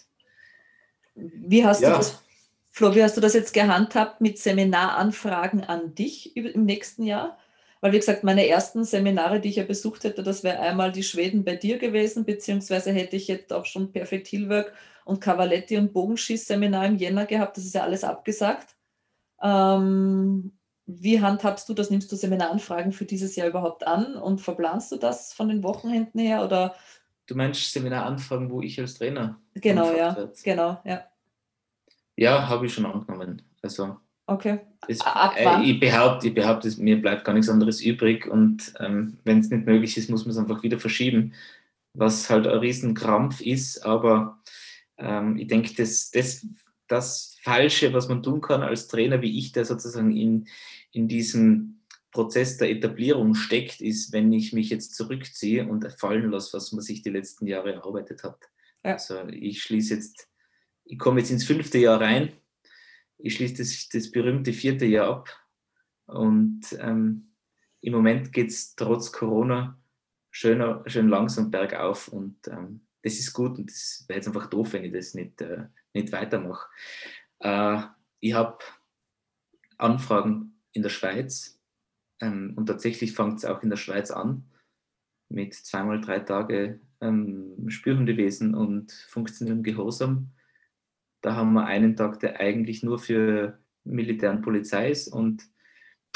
wie hast ja. du das, Flo, wie hast du das jetzt gehandhabt mit Seminaranfragen an dich im nächsten Jahr? Weil, wie gesagt, meine ersten Seminare, die ich ja besucht hätte, das wäre einmal die Schweden bei dir gewesen, beziehungsweise hätte ich jetzt auch schon Perfect Hillwork und Cavaletti und Bogenschießseminar im Jänner gehabt. Das ist ja alles abgesagt. Ähm, wie handhabst du das? Nimmst du Seminaranfragen für dieses Jahr überhaupt an und verplanst du das von den Wochenenden her? Oder? Du meinst Seminaranfragen, wo ich als Trainer. Genau, ja. Wird. Genau, ja. Ja, habe ich schon angenommen. Also okay. Es, äh, ich behaupte, ich behaupte, mir bleibt gar nichts anderes übrig und ähm, wenn es nicht möglich ist, muss man es einfach wieder verschieben. was halt ein Riesenkrampf ist. Aber ähm, ich denke, das, das, das Falsche, was man tun kann als Trainer, wie ich, der sozusagen in, in diesem Prozess der Etablierung steckt, ist, wenn ich mich jetzt zurückziehe und fallen lasse, was man sich die letzten Jahre erarbeitet hat. Ja. Also ich schließe jetzt, ich komme jetzt ins fünfte Jahr rein, ich schließe das, das berühmte vierte Jahr ab und ähm, im Moment geht es trotz Corona schön, schön langsam bergauf und ähm, das ist gut und das wäre jetzt einfach doof, wenn ich das nicht, äh, nicht weitermache. Äh, ich habe Anfragen in der Schweiz ähm, und tatsächlich fängt es auch in der Schweiz an mit zweimal drei Tage ähm, Spürhundewesen und funktionellem Gehorsam. Da haben wir einen Tag, der eigentlich nur für Militär und Polizei ist und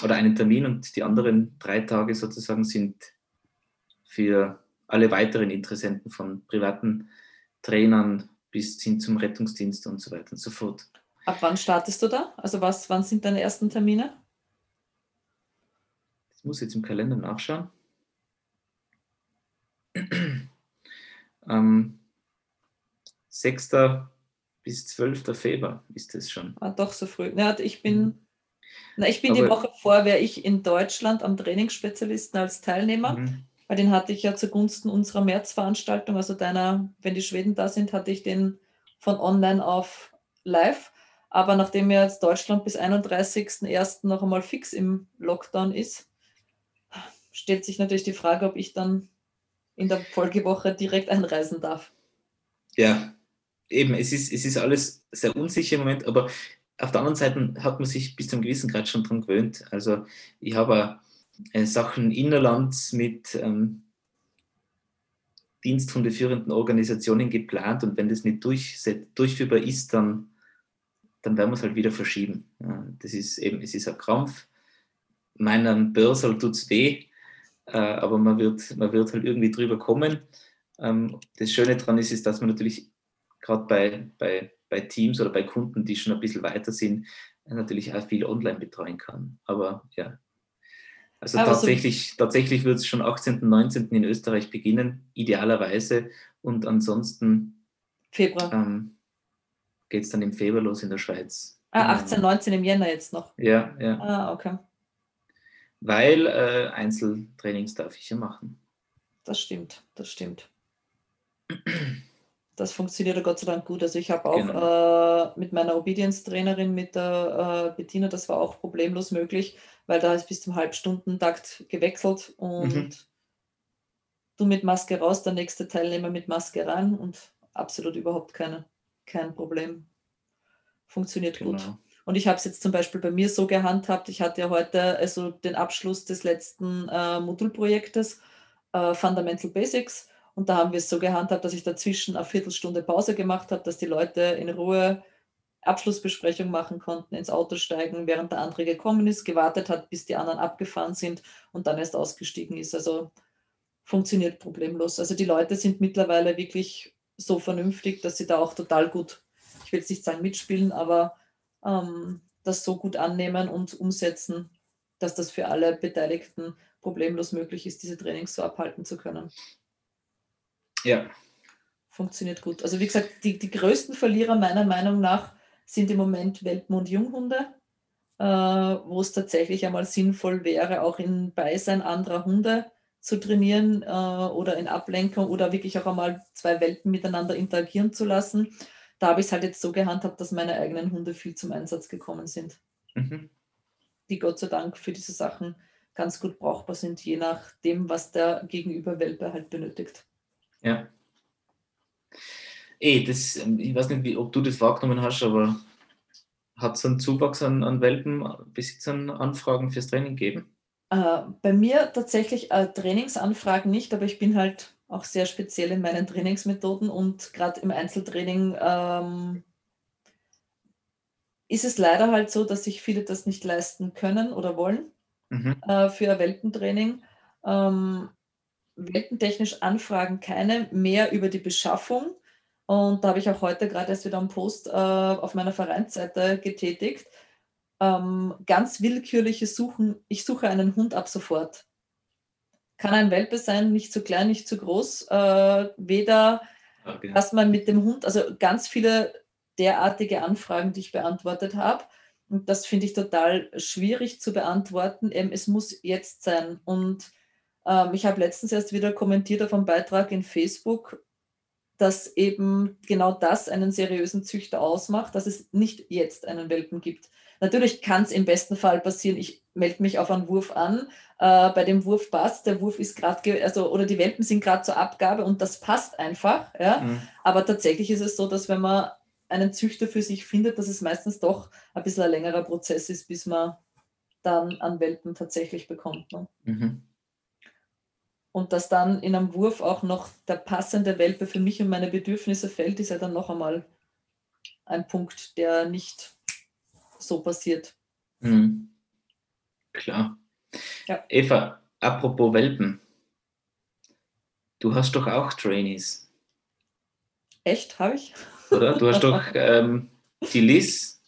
oder einen Termin und die anderen drei Tage sozusagen sind für alle weiteren Interessenten von privaten Trainern bis hin zum Rettungsdienst und so weiter und so fort. Ab wann startest du da? Also was, wann sind deine ersten Termine? Ich muss jetzt im Kalender nachschauen. (clears throat) ähm, 6. bis 12. Februar ist es schon. Ah, doch so früh. Ja, ich bin, mhm. na, ich bin Aber, die Woche vor, wäre ich in Deutschland am Trainingsspezialisten als Teilnehmer. Mhm. Weil den hatte ich ja zugunsten unserer Märzveranstaltung, also deiner, wenn die Schweden da sind, hatte ich den von online auf live. Aber nachdem jetzt Deutschland bis 31.01. noch einmal fix im Lockdown ist, stellt sich natürlich die Frage, ob ich dann in der Folgewoche direkt einreisen darf. Ja, eben, es ist, es ist alles sehr unsicher im Moment, aber auf der anderen Seite hat man sich bis zu einem gewissen Grad schon dran gewöhnt. Also ich habe äh, Sachen innerlands mit ähm, diensthundeführenden Organisationen geplant und wenn das nicht durch, durchführbar ist, dann, dann werden wir es halt wieder verschieben. Das ist eben, es ist ein Krampf. Meinem Börsel tut es weh, äh, aber man wird, man wird halt irgendwie drüber kommen. Ähm, das Schöne daran ist, ist, dass man natürlich gerade bei, bei, bei Teams oder bei Kunden, die schon ein bisschen weiter sind, natürlich auch viel online betreuen kann. Aber ja, also Aber tatsächlich, so tatsächlich wird es schon 18. 19. in Österreich beginnen, idealerweise. Und ansonsten Februar. Ähm, geht es dann im Februar los in der Schweiz. Ah, 18, 19 im Jänner jetzt noch. Ja, ja. Ah, okay. Weil äh, Einzeltrainings darf ich ja machen. Das stimmt, das stimmt. Das funktioniert ja Gott sei Dank gut. Also ich habe auch genau. äh, mit meiner Obedience-Trainerin, mit der äh, Bettina, das war auch problemlos möglich, weil da ist bis zum Halbstundentakt gewechselt und mhm. du mit Maske raus, der nächste Teilnehmer mit Maske rein und absolut überhaupt keine, kein Problem. Funktioniert genau. gut. Und ich habe es jetzt zum Beispiel bei mir so gehandhabt, ich hatte ja heute also den Abschluss des letzten äh, Modulprojektes äh, Fundamental Basics und da haben wir es so gehandhabt, dass ich dazwischen eine Viertelstunde Pause gemacht habe, dass die Leute in Ruhe Abschlussbesprechung machen konnten, ins Auto steigen, während der andere gekommen ist, gewartet hat, bis die anderen abgefahren sind und dann erst ausgestiegen ist. Also funktioniert problemlos. Also die Leute sind mittlerweile wirklich so vernünftig, dass sie da auch total gut, ich will jetzt nicht sagen mitspielen, aber ähm, das so gut annehmen und umsetzen, dass das für alle Beteiligten problemlos möglich ist, diese Trainings so abhalten zu können. Ja. Funktioniert gut. Also wie gesagt, die, die größten Verlierer meiner Meinung nach sind im Moment Welpen- und Junghunde, äh, wo es tatsächlich einmal sinnvoll wäre, auch in Beisein anderer Hunde zu trainieren äh, oder in Ablenkung oder wirklich auch einmal zwei Welpen miteinander interagieren zu lassen. Da habe ich es halt jetzt so gehandhabt, dass meine eigenen Hunde viel zum Einsatz gekommen sind. Mhm. Die Gott sei Dank für diese Sachen ganz gut brauchbar sind, je nachdem, was der Gegenüber Welpe halt benötigt. Ja. Eh, das, ähm, ich weiß nicht, wie, ob du das wahrgenommen hast, aber hat es einen Zuwachs an, an Welpenbesitzern Anfragen fürs Training gegeben? Äh, bei mir tatsächlich äh, Trainingsanfragen nicht, aber ich bin halt auch sehr speziell in meinen Trainingsmethoden und gerade im Einzeltraining ähm, ist es leider halt so, dass sich viele das nicht leisten können oder wollen mhm. äh, für ein Welpentraining. Ähm, weltentechnisch Anfragen keine mehr über die Beschaffung. Und da habe ich auch heute gerade erst wieder einen Post äh, auf meiner Vereinsseite getätigt. Ähm, ganz willkürliche Suchen, ich suche einen Hund ab sofort. kann ein Welpe sein, nicht zu klein, nicht zu groß. Äh, weder, okay. dass man mit dem Hund, also ganz viele derartige Anfragen, die ich beantwortet habe. Und das finde ich total schwierig zu beantworten. Ähm, es muss jetzt sein. Und ähm, ich habe letztens erst wieder kommentiert auf einem Beitrag in Facebook, dass eben genau das einen seriösen Züchter ausmacht, dass es nicht jetzt einen Welpen gibt. Natürlich kann es im besten Fall passieren, ich melde mich auf einen Wurf an, äh, bei dem Wurf passt, der Wurf ist gerade, also oder die Welpen sind gerade zur Abgabe und das passt einfach. Ja? Mhm. Aber tatsächlich ist es so, dass wenn man einen Züchter für sich findet, dass es meistens doch ein bisschen ein längerer Prozess ist, bis man dann an Welpen tatsächlich bekommt. Ne? Mhm und dass dann in einem Wurf auch noch der passende Welpe für mich und meine Bedürfnisse fällt, ist ja dann noch einmal ein Punkt, der nicht so passiert. Mhm. Klar. Ja. Eva, apropos Welpen. Du hast doch auch Trainees. Echt, habe ich? Oder? Du hast doch (laughs) ähm, die Liz.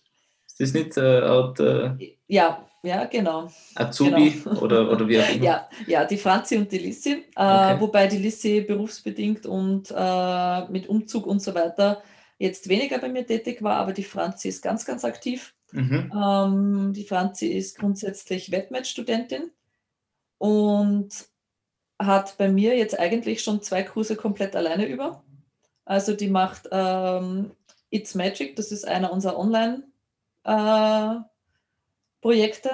Ist das nicht äh, out, äh, Ja, ja, genau. Azubi genau. Oder, oder wie auch (laughs) immer? Ja, ja, die Franzi und die Lissi. Äh, okay. Wobei die Lissi berufsbedingt und äh, mit Umzug und so weiter jetzt weniger bei mir tätig war, aber die Franzi ist ganz, ganz aktiv. Mhm. Ähm, die Franzi ist grundsätzlich Wettmatch-Studentin und hat bei mir jetzt eigentlich schon zwei Kurse komplett alleine über. Also die macht ähm, It's Magic, das ist einer unserer Online- äh, Projekte,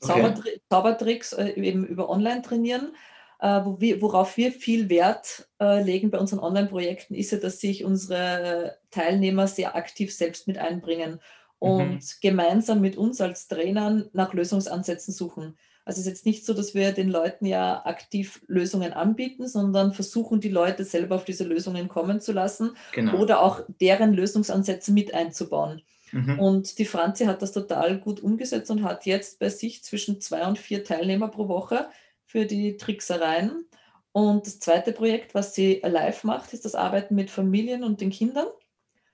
okay. Zaubertricks äh, eben über Online-Trainieren. Äh, wo wir, worauf wir viel Wert äh, legen bei unseren Online-Projekten, ist ja, dass sich unsere Teilnehmer sehr aktiv selbst mit einbringen und mhm. gemeinsam mit uns als Trainern nach Lösungsansätzen suchen. Also es ist jetzt nicht so, dass wir den Leuten ja aktiv Lösungen anbieten, sondern versuchen, die Leute selber auf diese Lösungen kommen zu lassen genau. oder auch deren Lösungsansätze mit einzubauen. Mhm. Und die Franzi hat das total gut umgesetzt und hat jetzt bei sich zwischen zwei und vier Teilnehmer pro Woche für die Tricksereien. Und das zweite Projekt, was sie live macht, ist das Arbeiten mit Familien und den Kindern,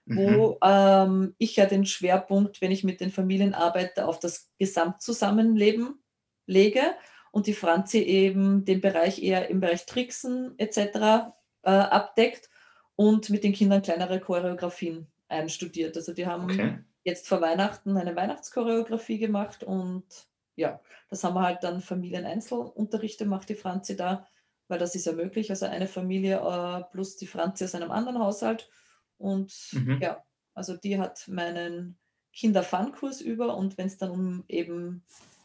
mhm. wo ähm, ich ja den Schwerpunkt, wenn ich mit den Familien arbeite, auf das Gesamtzusammenleben lege und die Franzi eben den Bereich eher im Bereich Tricksen etc. Äh, abdeckt und mit den Kindern kleinere Choreografien einstudiert. Also die haben okay jetzt vor Weihnachten eine Weihnachtschoreografie gemacht und ja, das haben wir halt dann Familieneinzelunterrichte macht die Franzi da, weil das ist ja möglich. Also eine Familie äh, plus die Franzi aus einem anderen Haushalt. Und mhm. ja, also die hat meinen Kinder-Fun-Kurs über und wenn es dann um eben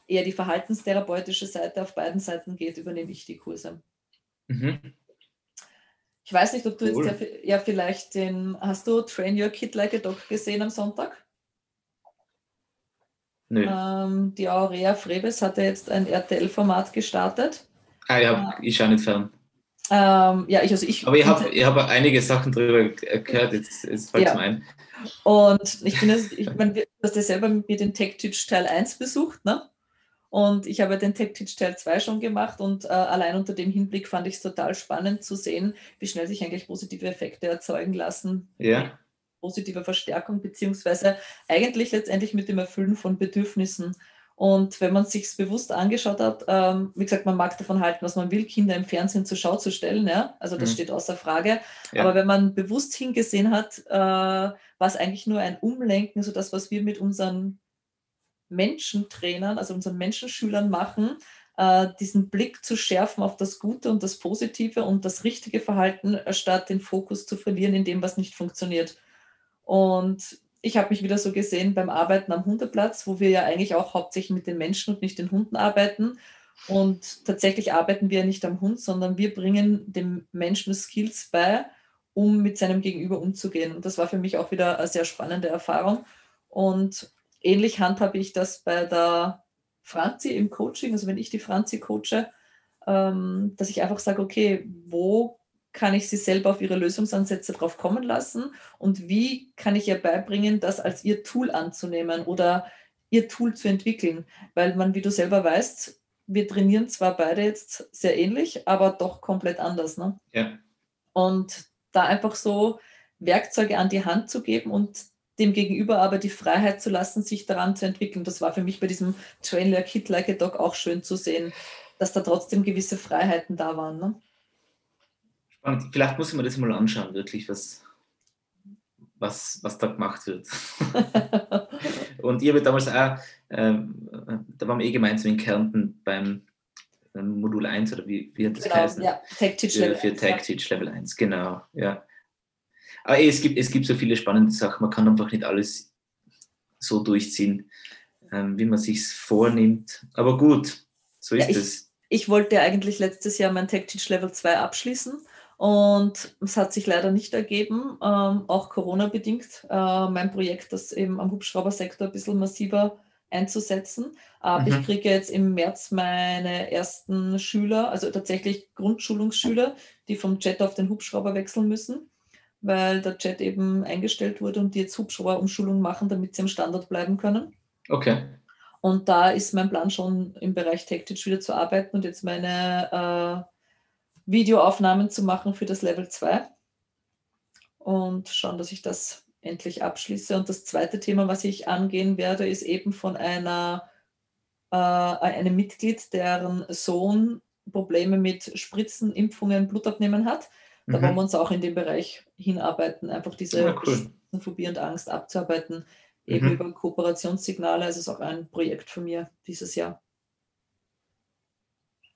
eher die verhaltenstherapeutische Seite auf beiden Seiten geht, übernehme ich die Kurse. Mhm. Ich weiß nicht, ob du cool. jetzt ja, ja, vielleicht den, hast du Train Your Kid Like a Dog gesehen am Sonntag? Ähm, die Aurea Frebes hat ja jetzt ein RTL-Format gestartet. Ah ja, ich schaue nicht fern. Ähm, ja, ich, also ich. Aber ich habe ich hab einige Sachen darüber gehört, jetzt, jetzt fällt es ja. mir ein. Und ich bin das, ich meine, du hast ja selber mit mir den Tech Teach Teil 1 besucht, ne? Und ich habe den Tech Teach Teil 2 schon gemacht und äh, allein unter dem Hinblick fand ich es total spannend zu sehen, wie schnell sich eigentlich positive Effekte erzeugen lassen. Ja positive Verstärkung, beziehungsweise eigentlich letztendlich mit dem Erfüllen von Bedürfnissen. Und wenn man sich bewusst angeschaut hat, ähm, wie gesagt, man mag davon halten, was man will, Kinder im Fernsehen zur Schau zu stellen, ja, also das mhm. steht außer Frage. Ja. Aber wenn man bewusst hingesehen hat, äh, war es eigentlich nur ein Umlenken, also das, was wir mit unseren Menschentrainern, also unseren Menschenschülern machen, äh, diesen Blick zu schärfen auf das Gute und das Positive und das richtige Verhalten, statt den Fokus zu verlieren in dem, was nicht funktioniert. Und ich habe mich wieder so gesehen beim Arbeiten am Hundeplatz, wo wir ja eigentlich auch hauptsächlich mit den Menschen und nicht den Hunden arbeiten. Und tatsächlich arbeiten wir nicht am Hund, sondern wir bringen dem Menschen Skills bei, um mit seinem Gegenüber umzugehen. Und das war für mich auch wieder eine sehr spannende Erfahrung. Und ähnlich handhabe ich das bei der Franzi im Coaching, also wenn ich die Franzi coache, ähm, dass ich einfach sage, okay, wo kann ich sie selber auf ihre Lösungsansätze drauf kommen lassen und wie kann ich ihr beibringen, das als ihr Tool anzunehmen oder ihr Tool zu entwickeln, weil man, wie du selber weißt, wir trainieren zwar beide jetzt sehr ähnlich, aber doch komplett anders. Ne? Ja. Und da einfach so Werkzeuge an die Hand zu geben und dem Gegenüber aber die Freiheit zu lassen, sich daran zu entwickeln. Das war für mich bei diesem Train Like Kid Like a Dog auch schön zu sehen, dass da trotzdem gewisse Freiheiten da waren. Ne? Spannend. Vielleicht muss ich mir das mal anschauen, wirklich, was, was, was da gemacht wird. (laughs) und ihr habt damals auch, äh, da waren wir eh gemeinsam in Kärnten beim Modul 1 oder wie, wie hat das genau, geheißen? Ja, Tech Teach Level für, für Tech Teach Level 1, genau, ja. Aber ey, es, gibt, es gibt so viele spannende Sachen, man kann einfach nicht alles so durchziehen, ähm, wie man sich vornimmt. Aber gut, so ist ja, es. Ich wollte eigentlich letztes Jahr mein Tech Teach Level 2 abschließen und es hat sich leider nicht ergeben, ähm, auch Corona-bedingt. Äh, mein Projekt, das eben am Hubschraubersektor ein bisschen massiver einzusetzen. Aber mhm. ich kriege jetzt im März meine ersten Schüler, also tatsächlich Grundschulungsschüler, die vom Jet auf den Hubschrauber wechseln müssen, weil der Jet eben eingestellt wurde und die jetzt Hubschrauberumschulung machen, damit sie am Standort bleiben können. Okay. Und da ist mein Plan schon im Bereich Tactic wieder zu arbeiten und jetzt meine äh, Videoaufnahmen zu machen für das Level 2 und schauen, dass ich das endlich abschließe. Und das zweite Thema, was ich angehen werde, ist eben von einer, äh, einem Mitglied, deren Sohn Probleme mit Spritzen, Impfungen, Blutabnehmen hat. Da mhm. wollen wir uns auch in dem Bereich hinarbeiten, einfach diese ja, cool. Phobie und Angst abzuarbeiten, eben mhm. über Kooperationssignale. Also es ist auch ein Projekt von mir dieses Jahr.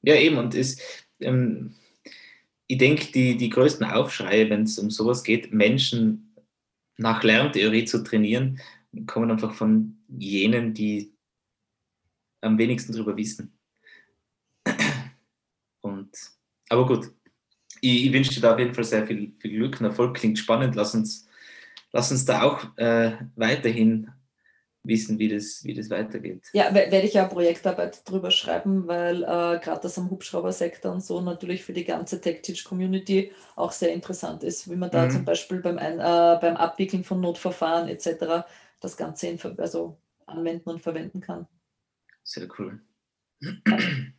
Ja, eben, und ist, ähm, ich denke, die, die größten Aufschreie, wenn es um sowas geht, Menschen nach Lerntheorie zu trainieren, kommen einfach von jenen, die am wenigsten darüber wissen. Und, aber gut, ich, ich wünsche dir da auf jeden Fall sehr viel, viel Glück und Erfolg. Klingt spannend. Lass uns, lass uns da auch äh, weiterhin wissen, wie das, wie das weitergeht. Ja, werde ich ja Projektarbeit drüber schreiben, weil äh, gerade das am Hubschraubersektor und so natürlich für die ganze Tech-Teach-Community auch sehr interessant ist, wie man da mhm. zum Beispiel beim, Ein, äh, beim Abwickeln von Notverfahren etc. das Ganze in, also anwenden und verwenden kann. Sehr cool. (clears throat)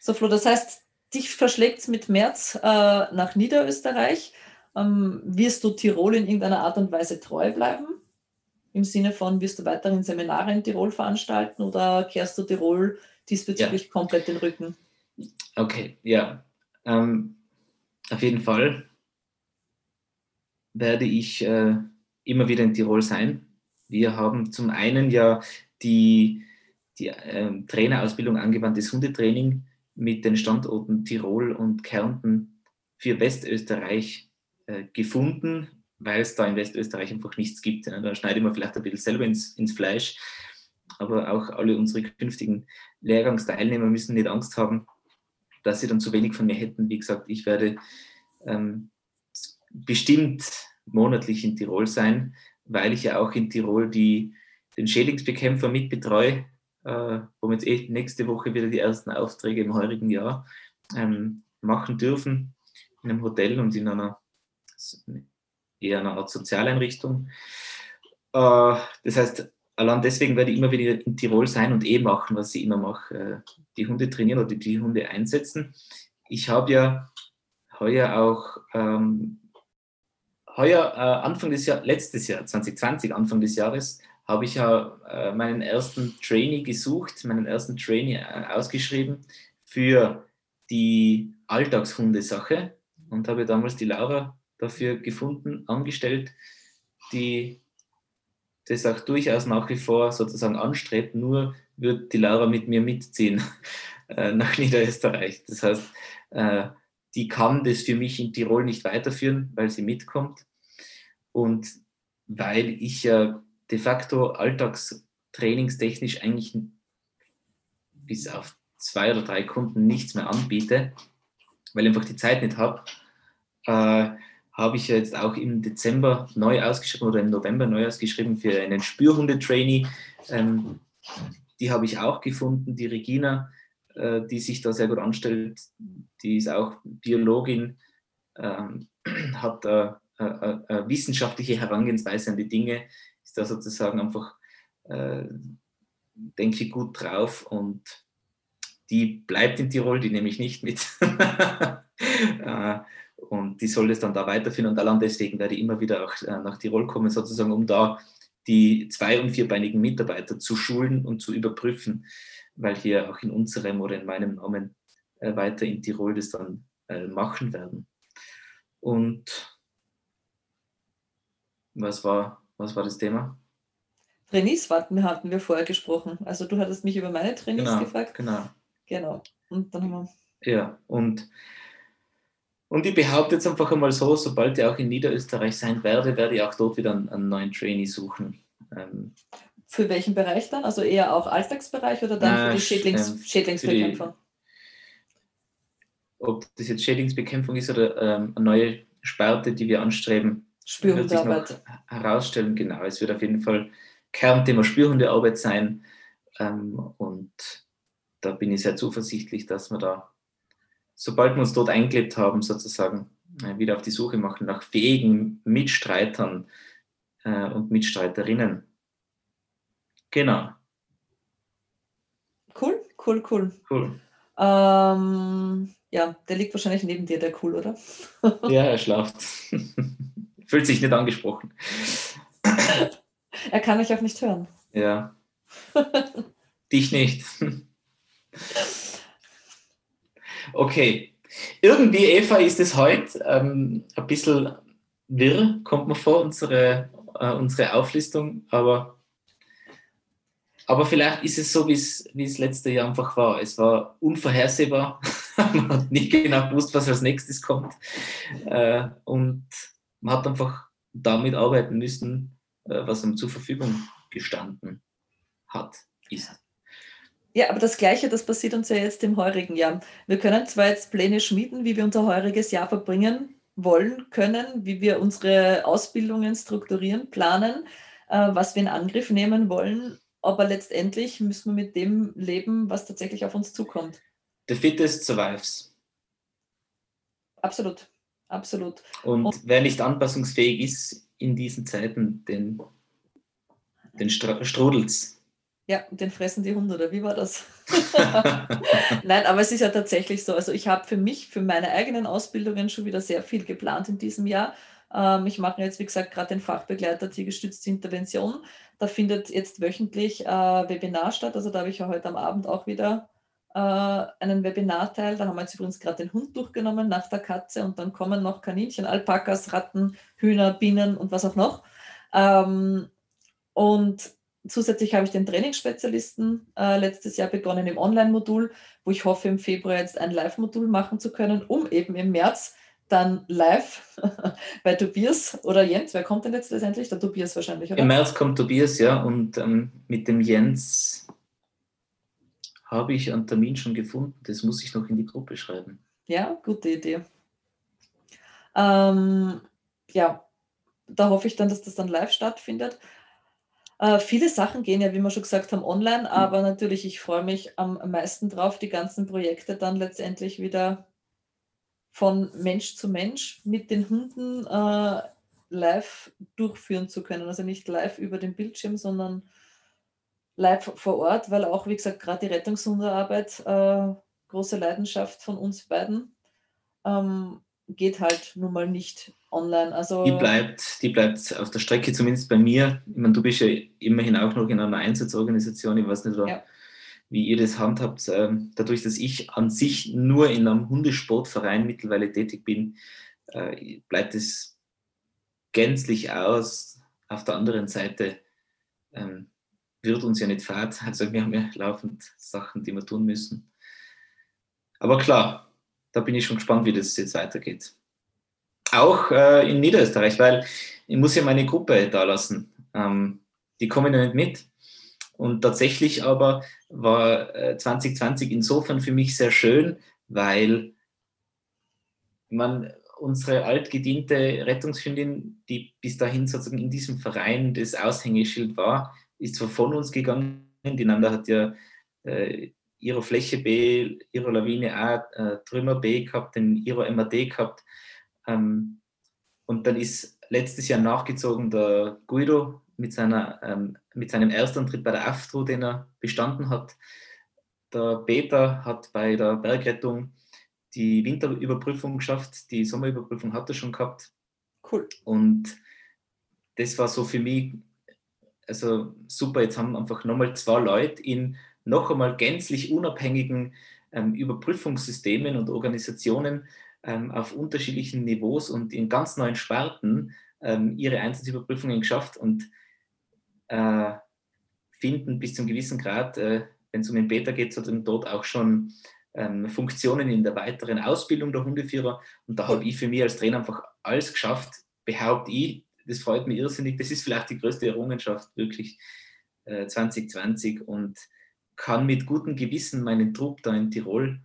So, Flo, das heißt, dich verschlägt es mit März äh, nach Niederösterreich. Ähm, wirst du Tirol in irgendeiner Art und Weise treu bleiben? Im Sinne von, wirst du weiterhin Seminare in Tirol veranstalten oder kehrst du Tirol diesbezüglich ja. komplett den Rücken? Okay, ja. Ähm, auf jeden Fall werde ich äh, immer wieder in Tirol sein. Wir haben zum einen ja die, die äh, Trainerausbildung angewandtes Hundetraining mit den Standorten Tirol und Kärnten für Westösterreich äh, gefunden weil es da in Westösterreich einfach nichts gibt. Da schneiden wir vielleicht ein bisschen selber ins, ins Fleisch. Aber auch alle unsere künftigen Lehrgangsteilnehmer müssen nicht Angst haben, dass sie dann zu wenig von mir hätten. Wie gesagt, ich werde ähm, bestimmt monatlich in Tirol sein, weil ich ja auch in Tirol die, den Schädlingsbekämpfer mitbetreue, äh, wo wir jetzt eh nächste Woche wieder die ersten Aufträge im heurigen Jahr ähm, machen dürfen in einem Hotel und in einer eher eine Art Sozialeinrichtung. Äh, das heißt, allein deswegen werde ich immer wieder in Tirol sein und eh machen, was ich immer mache, äh, die Hunde trainieren oder die Hunde einsetzen. Ich habe ja heuer auch, ähm, heuer, äh, Anfang des Jahres, letztes Jahr, 2020, Anfang des Jahres, habe ich ja äh, meinen ersten Trainee gesucht, meinen ersten Trainee äh, ausgeschrieben für die Alltagshundesache und habe damals die Laura dafür gefunden, angestellt, die das auch durchaus nach wie vor sozusagen anstrebt, nur wird die Laura mit mir mitziehen (laughs) äh, nach Niederösterreich. Das heißt, äh, die kann das für mich in Tirol nicht weiterführen, weil sie mitkommt. Und weil ich ja de facto alltagstrainingstechnisch eigentlich bis auf zwei oder drei Kunden nichts mehr anbiete, weil ich einfach die Zeit nicht habe, äh, habe ich jetzt auch im Dezember neu ausgeschrieben oder im November neu ausgeschrieben für einen Spürhunde-Trainee. Ähm, die habe ich auch gefunden, die Regina, äh, die sich da sehr gut anstellt. Die ist auch Biologin, ähm, (clears throat) hat äh, äh, äh wissenschaftliche Herangehensweise an die Dinge, ist da sozusagen einfach, äh, denke ich, gut drauf und die bleibt in Tirol, die nehme ich nicht mit. (laughs) Und die soll es dann da weiterführen. Und allein deswegen werde ich immer wieder auch äh, nach Tirol kommen, sozusagen, um da die zwei- und vierbeinigen Mitarbeiter zu schulen und zu überprüfen, weil hier auch in unserem oder in meinem Namen äh, weiter in Tirol das dann äh, machen werden. Und was war, was war das Thema? Trainees warten hatten wir vorher gesprochen. Also du hattest mich über meine Trainees Genau, gefragt. genau. Genau. Und dann haben wir. Ja, und, und ich behaupte jetzt einfach einmal so, sobald ich auch in Niederösterreich sein werde, werde ich auch dort wieder einen, einen neuen Trainee suchen. Ähm, Für welchen Bereich dann? Also eher auch Alltagsbereich oder dann Na, für die Schädlings ähm, Schädlingsbekämpfung? ob das jetzt Schädlingsbekämpfung ist oder ähm, eine neue Sparte, die wir anstreben, wird sich noch herausstellen. Genau, es wird auf jeden Fall Kernthema Spürhundearbeit sein. Ähm, und da bin ich sehr zuversichtlich, dass wir da, sobald wir uns dort eingelebt haben, sozusagen äh, wieder auf die Suche machen nach fähigen Mitstreitern äh, und Mitstreiterinnen. Genau, Cool, cool, cool. cool. Ähm, ja, der liegt wahrscheinlich neben dir, der cool, oder? (laughs) Ja, er schlaft. (laughs) Fühlt sich nicht angesprochen. Er kann mich auch nicht hören. Ja. (laughs) Dich nicht. Okay. Irgendwie, Eva, ist es heute ähm, ein bisschen wirr, kommt mir vor, unsere, äh, unsere Auflistung, aber, aber vielleicht ist es so, wie es es letzte Jahr einfach war. Es war unvorhersehbar. (laughs) man hat nicht genau gewusst, was als nächstes kommt. Äh, und man hat einfach damit arbeiten müssen, äh, was ihm zur Verfügung gestanden hat, ist. Ja, aber das Gleiche, das passiert uns ja jetzt im heurigen Jahr. Wir können zwar jetzt Pläne schmieden, wie wir unser heuriges Jahr verbringen wollen, können, wie wir unsere Ausbildungen strukturieren, planen, äh, was wir in Angriff nehmen wollen, aber letztendlich müssen wir mit dem leben, was tatsächlich auf uns zukommt. The fittest survives. Absolut, absolut. Und Und- wer nicht anpassungsfähig ist in diesen Zeiten, den, den Stra strudelt's. Ja, den fressen die Hunde, oder wie war das? (laughs) Nein, aber es ist ja tatsächlich so. Also ich habe für mich, für meine eigenen Ausbildungen schon wieder sehr viel geplant in diesem Jahr. Ähm, ich mache jetzt, wie gesagt, gerade den Fachbegleiter Tiergestützte Intervention. Da findet jetzt wöchentlich äh, Webinar statt. Also da habe ich ja heute am Abend auch wieder äh, einen Webinarteil. Da haben wir jetzt übrigens gerade den Hund durchgenommen nach der Katze und dann kommen noch Kaninchen, Alpakas, Ratten, Hühner, Bienen und was auch noch. Ähm, und Zusätzlich habe ich den Trainingsspezialisten äh, letztes Jahr begonnen im Online-Modul, wo ich hoffe, im Februar jetzt ein Live-Modul machen zu können, um eben im März dann live (laughs) bei Tobias oder Jens, wer kommt denn jetzt letztendlich? Der Tobias wahrscheinlich, oder? Im März kommt Tobias, ja, und ähm, mit dem Jens habe ich einen Termin schon gefunden. Das muss ich noch in die Gruppe schreiben. Ja, gute Idee. Ähm, ja, da hoffe ich dann, dass das dann live stattfindet. Äh, viele Sachen gehen ja, wie wir schon gesagt haben, online, aber natürlich, ich freue mich am meisten drauf, die ganzen Projekte dann letztendlich wieder von Mensch zu Mensch mit den Hunden äh, live durchführen zu können. Also nicht live über den Bildschirm, sondern live vor Ort, weil auch, wie gesagt, gerade die Rettungshundearbeit, äh, große Leidenschaft von uns beiden, ähm, geht halt nun mal nicht online. Also Die bleibt, die bleibt auf der Strecke, zumindest bei mir. Ich meine, du bist ja immerhin auch noch in einer Einsatzorganisation. Ich weiß nicht, Ja. wie ihr das handhabt. Ähm, dadurch, dass ich an sich nur in einem Hundesportverein mittlerweile tätig bin, äh, bleibt es gänzlich aus. Auf der anderen Seite ähm, wird uns ja nicht fad. Also wir haben ja laufend Sachen, die wir tun müssen. Aber klar, da bin ich schon gespannt, wie das jetzt weitergeht. Auch äh, in Niederösterreich, weil ich muss ja meine Gruppe da lassen. Ähm, die kommen ja nicht mit. Und tatsächlich aber war äh, 2020 insofern für mich sehr schön, weil man unsere altgediente Rettungshündin, die bis dahin sozusagen in diesem Verein das Aushängeschild war, ist zwar von uns gegangen. Die Nanda hat ja äh, ihre Fläche B, ihre Lawine A, äh, Trümmer B gehabt, den ihre MAD gehabt. Ähm, und dann ist letztes Jahr nachgezogen der Guido mit, seiner, ähm, mit seinem Erstantritt bei der AFTRO, den er bestanden hat. Der Peter hat bei der Bergrettung die Winterüberprüfung geschafft, die Sommerüberprüfung hat er schon gehabt. cool. Und das war so für mich, also super, jetzt haben einfach nochmal zwei Leute in noch einmal gänzlich unabhängigen ähm, Überprüfungssystemen und Organisationen ähm, auf unterschiedlichen Niveaus und in ganz neuen Sparten ähm, ihre Einsatzüberprüfungen geschafft und äh, finden bis zu einem gewissen Grad, äh, wenn es um den Beta geht, so dann dort auch schon ähm, Funktionen in der weiteren Ausbildung der Hundeführer. Und da habe ich für mich als Trainer einfach alles geschafft, behaupte ich. Das freut mich irrsinnig. Das ist vielleicht die größte Errungenschaft wirklich äh, 2020 und kann mit gutem Gewissen meinen Trupp da in Tirol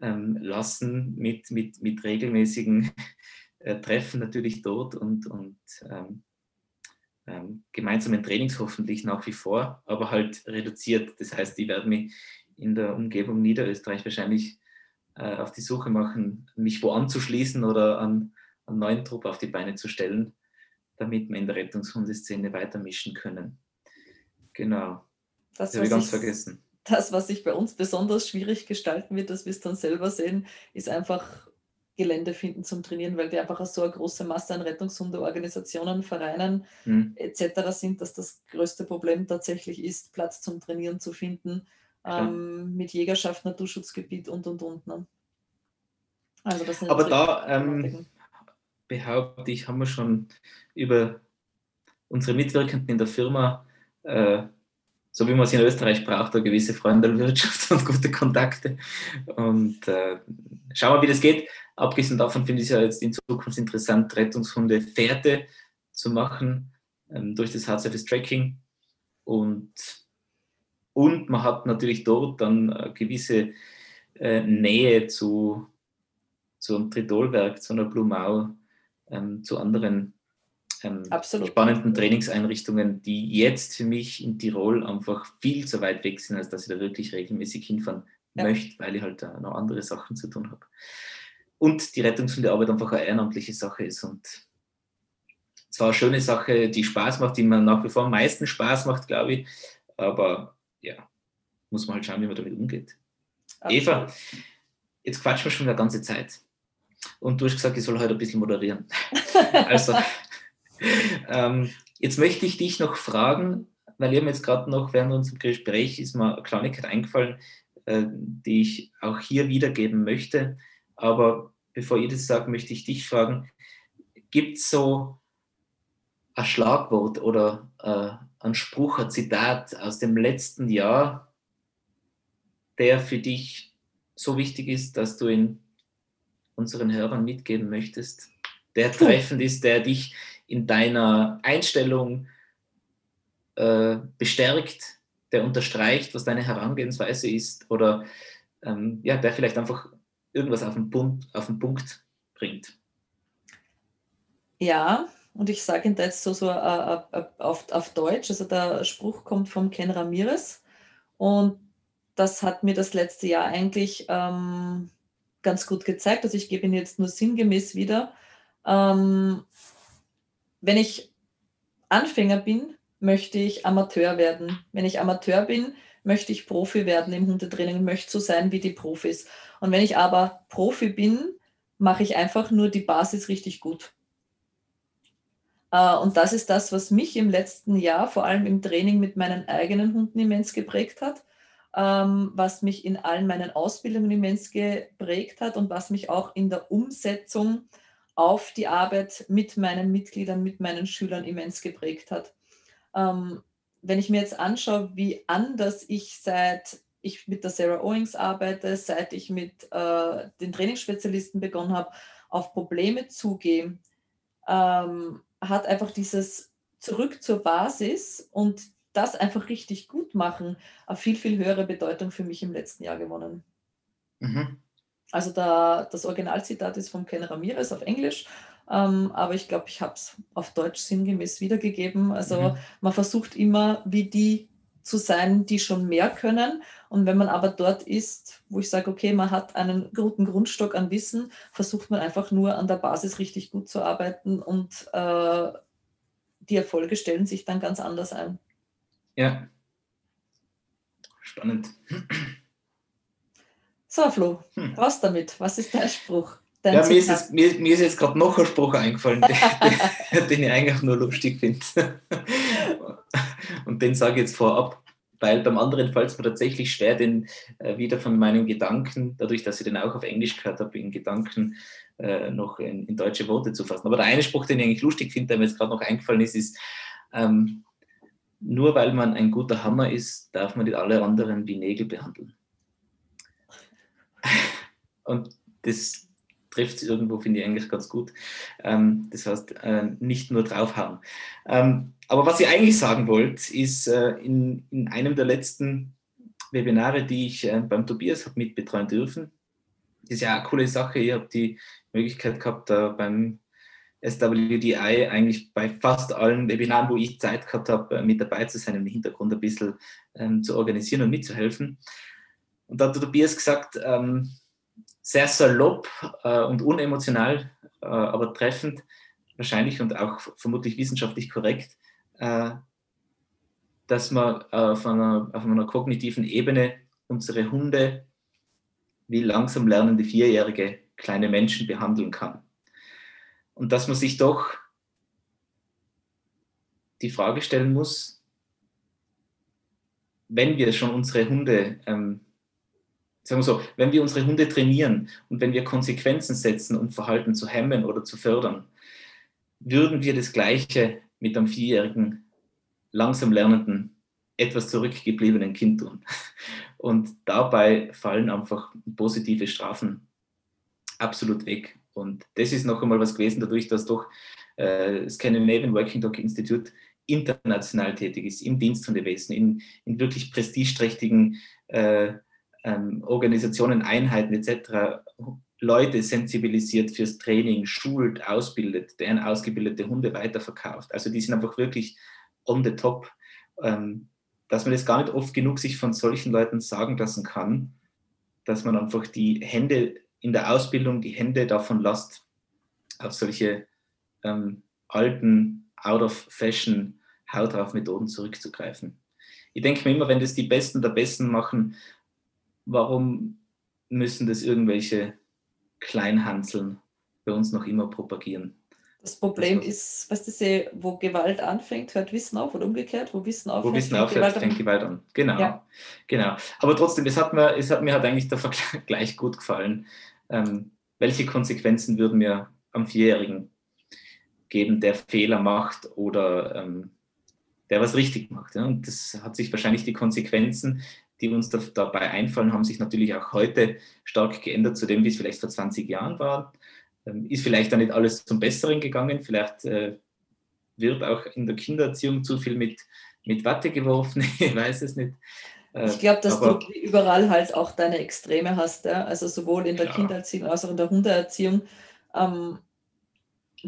ähm, lassen mit, mit, mit regelmäßigen (laughs) äh, Treffen natürlich dort und, und ähm, ähm, gemeinsamen Trainings hoffentlich nach wie vor, aber halt reduziert. Das heißt, ich werde mich in der Umgebung Niederösterreich wahrscheinlich äh, auf die Suche machen, mich wo anzuschließen oder an einen neuen Trupp auf die Beine zu stellen, damit wir in der Rettungshundeszene weitermischen können. Genau. Das, das habe ich ganz vergessen das, was sich bei uns besonders schwierig gestalten wird, dass wir es dann selber sehen, ist einfach Gelände finden zum Trainieren, weil wir einfach so eine große Masse an Rettungshundeorganisationen, Vereinen mhm. etc. sind, dass das größte Problem tatsächlich ist, Platz zum Trainieren zu finden, ähm, mit Jägerschaft, Naturschutzgebiet und und und. Ne? Also das Aber da ähm, behaupte ich, haben wir schon über unsere Mitwirkenden in der Firma äh, so wie man es in Österreich braucht, eine gewisse Freundelwirtschaft (laughs) und gute Kontakte. Und äh, schauen wir, wie das geht. Abgesehen davon finde ich es ja jetzt in Zukunft interessant, Rettungshunde Pferde zu machen ähm, durch das Hard Service Tracking. Und, und man hat natürlich dort dann eine gewisse äh, Nähe zu, zu einem Tridolwerk, zu einer Blumau, ähm, zu anderen ähm, spannenden Trainingseinrichtungen, die jetzt für mich in Tirol einfach viel zu weit weg sind, als dass ich da wirklich regelmäßig hinfahren ja. möchte, weil ich halt da noch andere Sachen zu tun habe. Und die Rettungshundearbeit einfach eine ehrenamtliche Sache ist und zwar eine schöne Sache, die Spaß macht, die man nach wie vor am meisten Spaß macht, glaube ich, aber ja, muss man halt schauen, wie man damit umgeht. Absolut. Eva, jetzt quatschen wir schon eine ganze Zeit. Und du hast gesagt, ich soll heute ein bisschen moderieren. (laughs) also, ähm, jetzt möchte ich dich noch fragen, weil ihr mir jetzt gerade noch während unserem Gespräch ist mir eine Kleinigkeit eingefallen, äh, die ich auch hier wiedergeben möchte. Aber bevor ihr das sagt, möchte ich dich fragen, gibt es so ein Schlagwort oder äh, ein Spruch, ein Zitat aus dem letzten Jahr, der für dich so wichtig ist, dass du ihn unseren Hörern mitgeben möchtest, der treffend ist, der dich in deiner Einstellung äh, bestärkt, der unterstreicht, was deine Herangehensweise ist oder ähm, ja, der vielleicht einfach irgendwas auf den Punkt, auf den Punkt bringt. Ja, und ich sage ihn da jetzt so, so uh, uh, auf, auf Deutsch. Also der Spruch kommt vom Ken Ramirez und das hat mir das letzte Jahr eigentlich ähm, ganz gut gezeigt. Also ich gebe ihn jetzt nur sinngemäß wieder. Ähm, wenn ich Anfänger bin, möchte ich Amateur werden. Wenn ich Amateur bin, möchte ich Profi werden im Hundetraining, möchte so sein wie die Profis. Und wenn ich aber Profi bin, mache ich einfach nur die Basis richtig gut. Äh, und das ist das, was mich im letzten Jahr, vor allem im Training mit meinen eigenen Hunden immens geprägt hat, ähm, was mich in allen meinen Ausbildungen immens geprägt hat und was mich auch in der Umsetzung auf die Arbeit mit meinen Mitgliedern, mit meinen Schülern immens geprägt hat. Ähm, wenn ich mir jetzt anschaue, wie anders ich seit ich mit der Sarah Owings arbeite, seit ich mit äh, den Trainingsspezialisten begonnen habe, auf Probleme zugehen, ähm, hat einfach dieses Zurück zur Basis und das einfach richtig gut machen, eine viel, viel höhere Bedeutung für mich im letzten Jahr gewonnen. Mhm. Also da, das Originalzitat ist von Ken Ramirez auf Englisch, ähm, aber ich glaube, ich habe es auf Deutsch sinngemäß wiedergegeben. Also mhm. man versucht immer, wie die zu sein, die schon mehr können. Und wenn man aber dort ist, wo ich sage, okay, man hat einen guten Grundstock an Wissen, versucht man einfach nur an der Basis richtig gut zu arbeiten und äh, die Erfolge stellen sich dann ganz anders ein. Ja, spannend. So, Flo, hm. raus damit. Was ist dein Spruch? Dein ja, mir ist, jetzt, mir, mir ist, jetzt, gerade noch ein Spruch eingefallen, (laughs) den, den, ich eigentlich nur lustig finde. Und den sage ich jetzt vorab. weil beim anderen fällt es mir tatsächlich schwer, den äh, wieder von meinen Gedanken, dadurch, dass ich den auch auf Englisch gehört habe, in Gedanken äh, noch in, in, deutsche Worte zu fassen. Aber der eine Spruch, den ich eigentlich lustig finde, der mir jetzt gerade noch eingefallen ist, ist, ähm, nur weil man ein guter Hammer ist, darf man nicht alle anderen wie Nägel behandeln. Und das trifft es irgendwo, finde ich eigentlich ganz gut. Ähm, das heißt, äh, nicht nur draufhauen. Ähm, aber was ich eigentlich sagen wollte, ist, äh, in, in einem der letzten Webinare, die ich äh, beim Tobias habe mitbetreuen dürfen, das ist ja eine coole Sache. Ich habe die Möglichkeit gehabt, da beim SWDI eigentlich bei fast allen Webinaren, wo ich Zeit gehabt habe, äh, mit dabei zu sein, im Hintergrund ein bisschen ähm, zu organisieren und mitzuhelfen. Und da hat der Tobias gesagt, ähm, sehr salopp äh, und unemotional, äh, aber treffend, wahrscheinlich und auch vermutlich wissenschaftlich korrekt, äh, dass man auf einer, auf einer kognitiven Ebene unsere Hunde wie langsam lernende Vierjährige kleine Menschen behandeln kann. Und dass man sich doch die Frage stellen muss, wenn wir schon unsere Hunde ähm, sagen wir so, wenn wir unsere Hunde trainieren und wenn wir Konsequenzen setzen, um Verhalten zu hemmen oder zu fördern, würden wir das Gleiche mit einem vierjährigen, langsam lernenden, etwas zurückgebliebenen Kind tun. Und dabei fallen einfach positive Strafen absolut weg. Und das ist noch einmal was gewesen, dadurch, dass doch äh, Scandinavian Working Dog Institute international tätig ist, im Diensthundewesen, in, in wirklich prestigeträchtigen äh, ähm, Organisationen, Einheiten etc. Leute sensibilisiert fürs Training, schult, ausbildet, deren ausgebildete Hunde weiterverkauft. Also die sind einfach wirklich on the top, ähm, dass man das gar nicht oft genug sich von solchen Leuten sagen lassen kann, dass man einfach die Hände in der Ausbildung, die Hände davon lasst, auf solche ähm, alten, out of fashion Haut drauf Methoden zurückzugreifen. Ich denke mir immer, wenn das die Besten der Besten machen, warum müssen das irgendwelche Kleinhanseln bei uns noch immer propagieren? Das Problem das ist, weißt du, wo Gewalt anfängt, hört Wissen auf oder umgekehrt, wo Wissen aufhört, wo Wissen aufhört Gewalt fängt Gewalt an. Genau, ja. genau. Aber trotzdem, es hat mir, es hat mir halt eigentlich der Vergleich (laughs) gut gefallen. Ähm, welche Konsequenzen würden mir am Vierjährigen geben, der Fehler macht oder ähm, der was richtig macht? Ja? Und das hat sich wahrscheinlich die Konsequenzen die uns da, dabei einfallen, haben sich natürlich auch heute stark geändert zu dem, wie es vielleicht vor 20 Jahren war. Ähm, ist vielleicht dann nicht alles zum Besseren gegangen, vielleicht äh, wird auch in der Kindererziehung zu viel mit, mit Watte geworfen, (laughs) ich weiß es nicht. Äh, ich glaube, dass Aber, du überall halt auch deine Extreme hast, ja? also sowohl in der klar. Kindererziehung als auch in der Hundeerziehung. Ähm,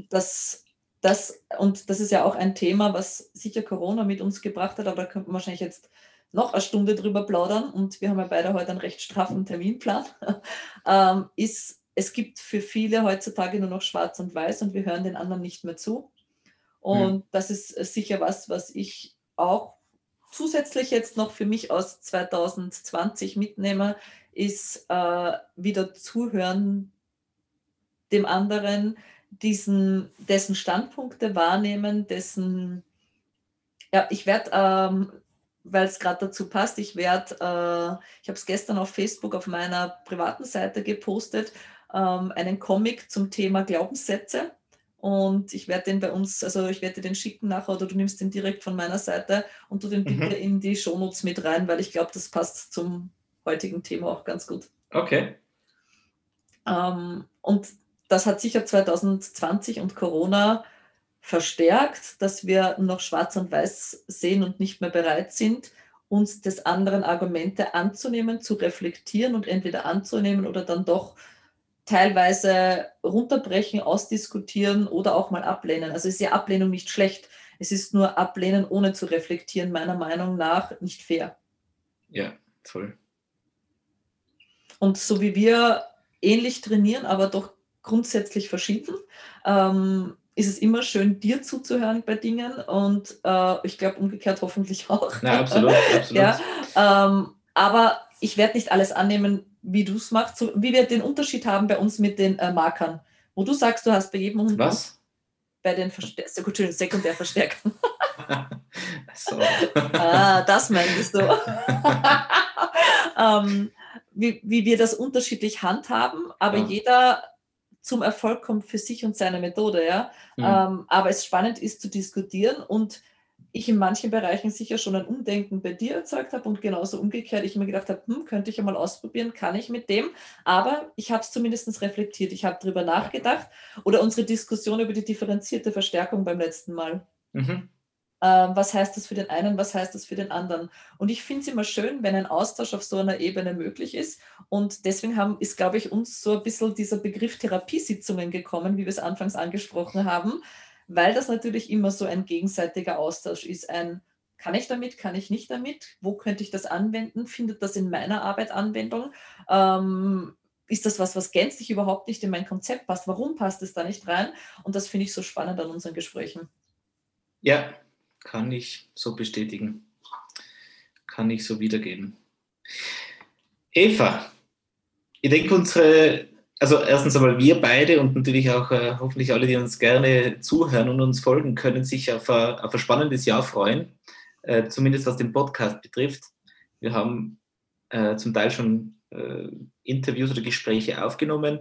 das, das, und das ist ja auch ein Thema, was sicher Corona mit uns gebracht hat, aber da könnte man wahrscheinlich jetzt noch eine Stunde drüber plaudern und wir haben ja beide heute einen recht straffen Terminplan, (laughs) ähm, ist, es gibt für viele heutzutage nur noch schwarz und weiß und wir hören den anderen nicht mehr zu. Und mhm. das ist sicher was, was ich auch zusätzlich jetzt noch für mich aus 2020 mitnehme, ist äh, wieder zuhören dem anderen, diesen, dessen Standpunkte wahrnehmen, dessen, ja, ich werde ähm, weil es gerade dazu passt, ich werde, äh, ich habe es gestern auf Facebook auf meiner privaten Seite gepostet, ähm, einen Comic zum Thema Glaubenssätze. Und ich werde den bei uns, also ich werde den schicken nachher oder du nimmst den direkt von meiner Seite und du den bitte mhm. in die Shownotes mit rein, weil ich glaube, das passt zum heutigen Thema auch ganz gut. Okay. Ähm, und das hat sicher 2020 und Corona verstärkt, dass wir noch schwarz und weiß sehen und nicht mehr bereit sind, uns des anderen Argumente anzunehmen, zu reflektieren und entweder anzunehmen oder dann doch teilweise runterbrechen, ausdiskutieren oder auch mal ablehnen. Also ist ja Ablehnung nicht schlecht. Es ist nur Ablehnen ohne zu reflektieren, meiner Meinung nach nicht fair. Ja, toll. Und so wie wir ähnlich trainieren, aber doch grundsätzlich verschieden, ähm, ist es immer schön, dir zuzuhören bei Dingen und äh, ich glaube umgekehrt hoffentlich auch. Ja, absolut, (laughs) absolut. ja, ähm, aber ich werde nicht alles annehmen, wie du es machst, so, wie wir den Unterschied haben bei uns mit den äh, Markern, wo du sagst, du hast bei jedem Hund was? Bei den Verste Sekundärverstärkern. (laughs) So. (laughs) ah, das meintest du. ähm, wie, wie wir das unterschiedlich handhaben, aber ja. jeder zum Erfolg kommt für sich und seine Methode, ja. Mhm. Ähm, aber es spannend ist zu diskutieren und ich in manchen Bereichen sicher schon ein Umdenken bei dir erzeugt habe und genauso umgekehrt ich mir gedacht habe, hm, könnte ich ja mal ausprobieren, kann ich mit dem, aber ich habe es zumindest reflektiert, ich habe darüber nachgedacht oder unsere Diskussion über die differenzierte Verstärkung beim letzten Mal. Mhm. Ähm, was heißt das für den einen, was heißt das für den anderen? Und ich finde es immer schön, wenn ein Austausch auf so einer Ebene möglich ist. Und deswegen haben, ist, glaube ich, uns so ein bisschen dieser Begriff Therapiesitzungen gekommen, wie wir es anfangs angesprochen haben, weil das natürlich immer so ein gegenseitiger Austausch ist. Ein kann ich damit, kann ich nicht damit? Wo könnte ich das anwenden? Findet das in meiner Arbeit Anwendung? Ähm, ist das was, was gänzlich überhaupt nicht in mein Konzept passt? Warum passt es da nicht rein? Und das finde ich so spannend an unseren Gesprächen. Ja, kann ich so bestätigen. Kann ich so wiedergeben. Eva, ich denke, unsere, also erstens einmal wir beide und natürlich auch äh, hoffentlich alle, die uns gerne zuhören und uns folgen, können sich auf, ein, auf ein spannendes Jahr freuen, äh, zumindest was den Podcast betrifft. Wir haben äh, zum Teil schon äh, Interviews oder Gespräche aufgenommen.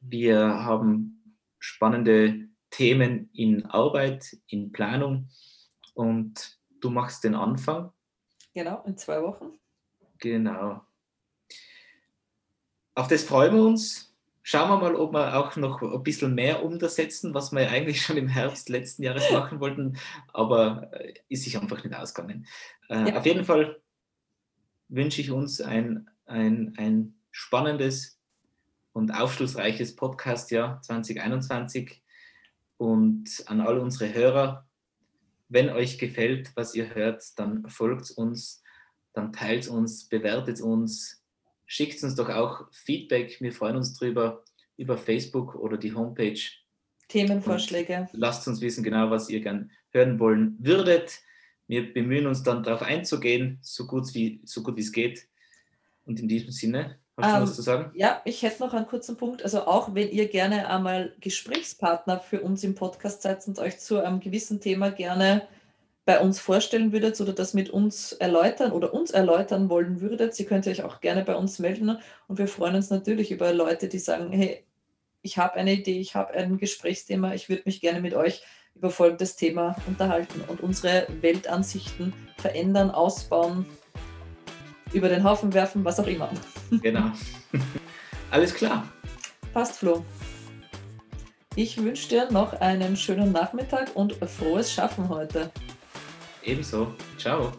Wir haben spannende Themen in Arbeit, in Planung und du machst den Anfang. Genau, in zwei Wochen. Genau. Auf das freuen wir uns. Schauen wir mal, ob wir auch noch ein bisschen mehr umsetzen, was wir eigentlich (laughs) schon im Herbst letzten Jahres machen wollten, aber äh, ist sich einfach nicht ausgegangen. Äh, ja. Auf jeden Fall wünsche ich uns ein, ein, ein spannendes und aufschlussreiches Podcast-Jahr 2021 und an all unsere Hörer, wenn euch gefällt, was ihr hört, dann folgt uns, dann teilt uns, bewertet uns, schickt uns doch auch Feedback. Wir freuen uns drüber über Facebook oder die Homepage. Themenvorschläge. Und lasst uns wissen genau, was ihr gern hören wollen würdet. Wir bemühen uns dann darauf einzugehen, so gut wie so gut wie es geht. Und in diesem Sinne Hast du ähm, was zu sagen? Ja, ich hätte noch einen kurzen Punkt. Also auch wenn ihr gerne einmal Gesprächspartner für uns im Podcast seid und euch zu einem gewissen Thema gerne bei uns vorstellen würdet oder das mit uns erläutern oder uns erläutern wollen würdet, Sie könnt euch auch gerne bei uns melden. Und wir freuen uns natürlich über Leute, die sagen, hey, ich habe eine Idee, ich habe ein Gesprächsthema, ich würde mich gerne mit euch über folgendes Thema unterhalten und unsere Weltansichten verändern, ausbauen, über den Haufen werfen, was auch immer. Genau. (laughs) Alles klar. Passt, Flo. Ich wünsche dir noch einen schönen Nachmittag und frohes Schaffen heute. Ebenso. Ciao.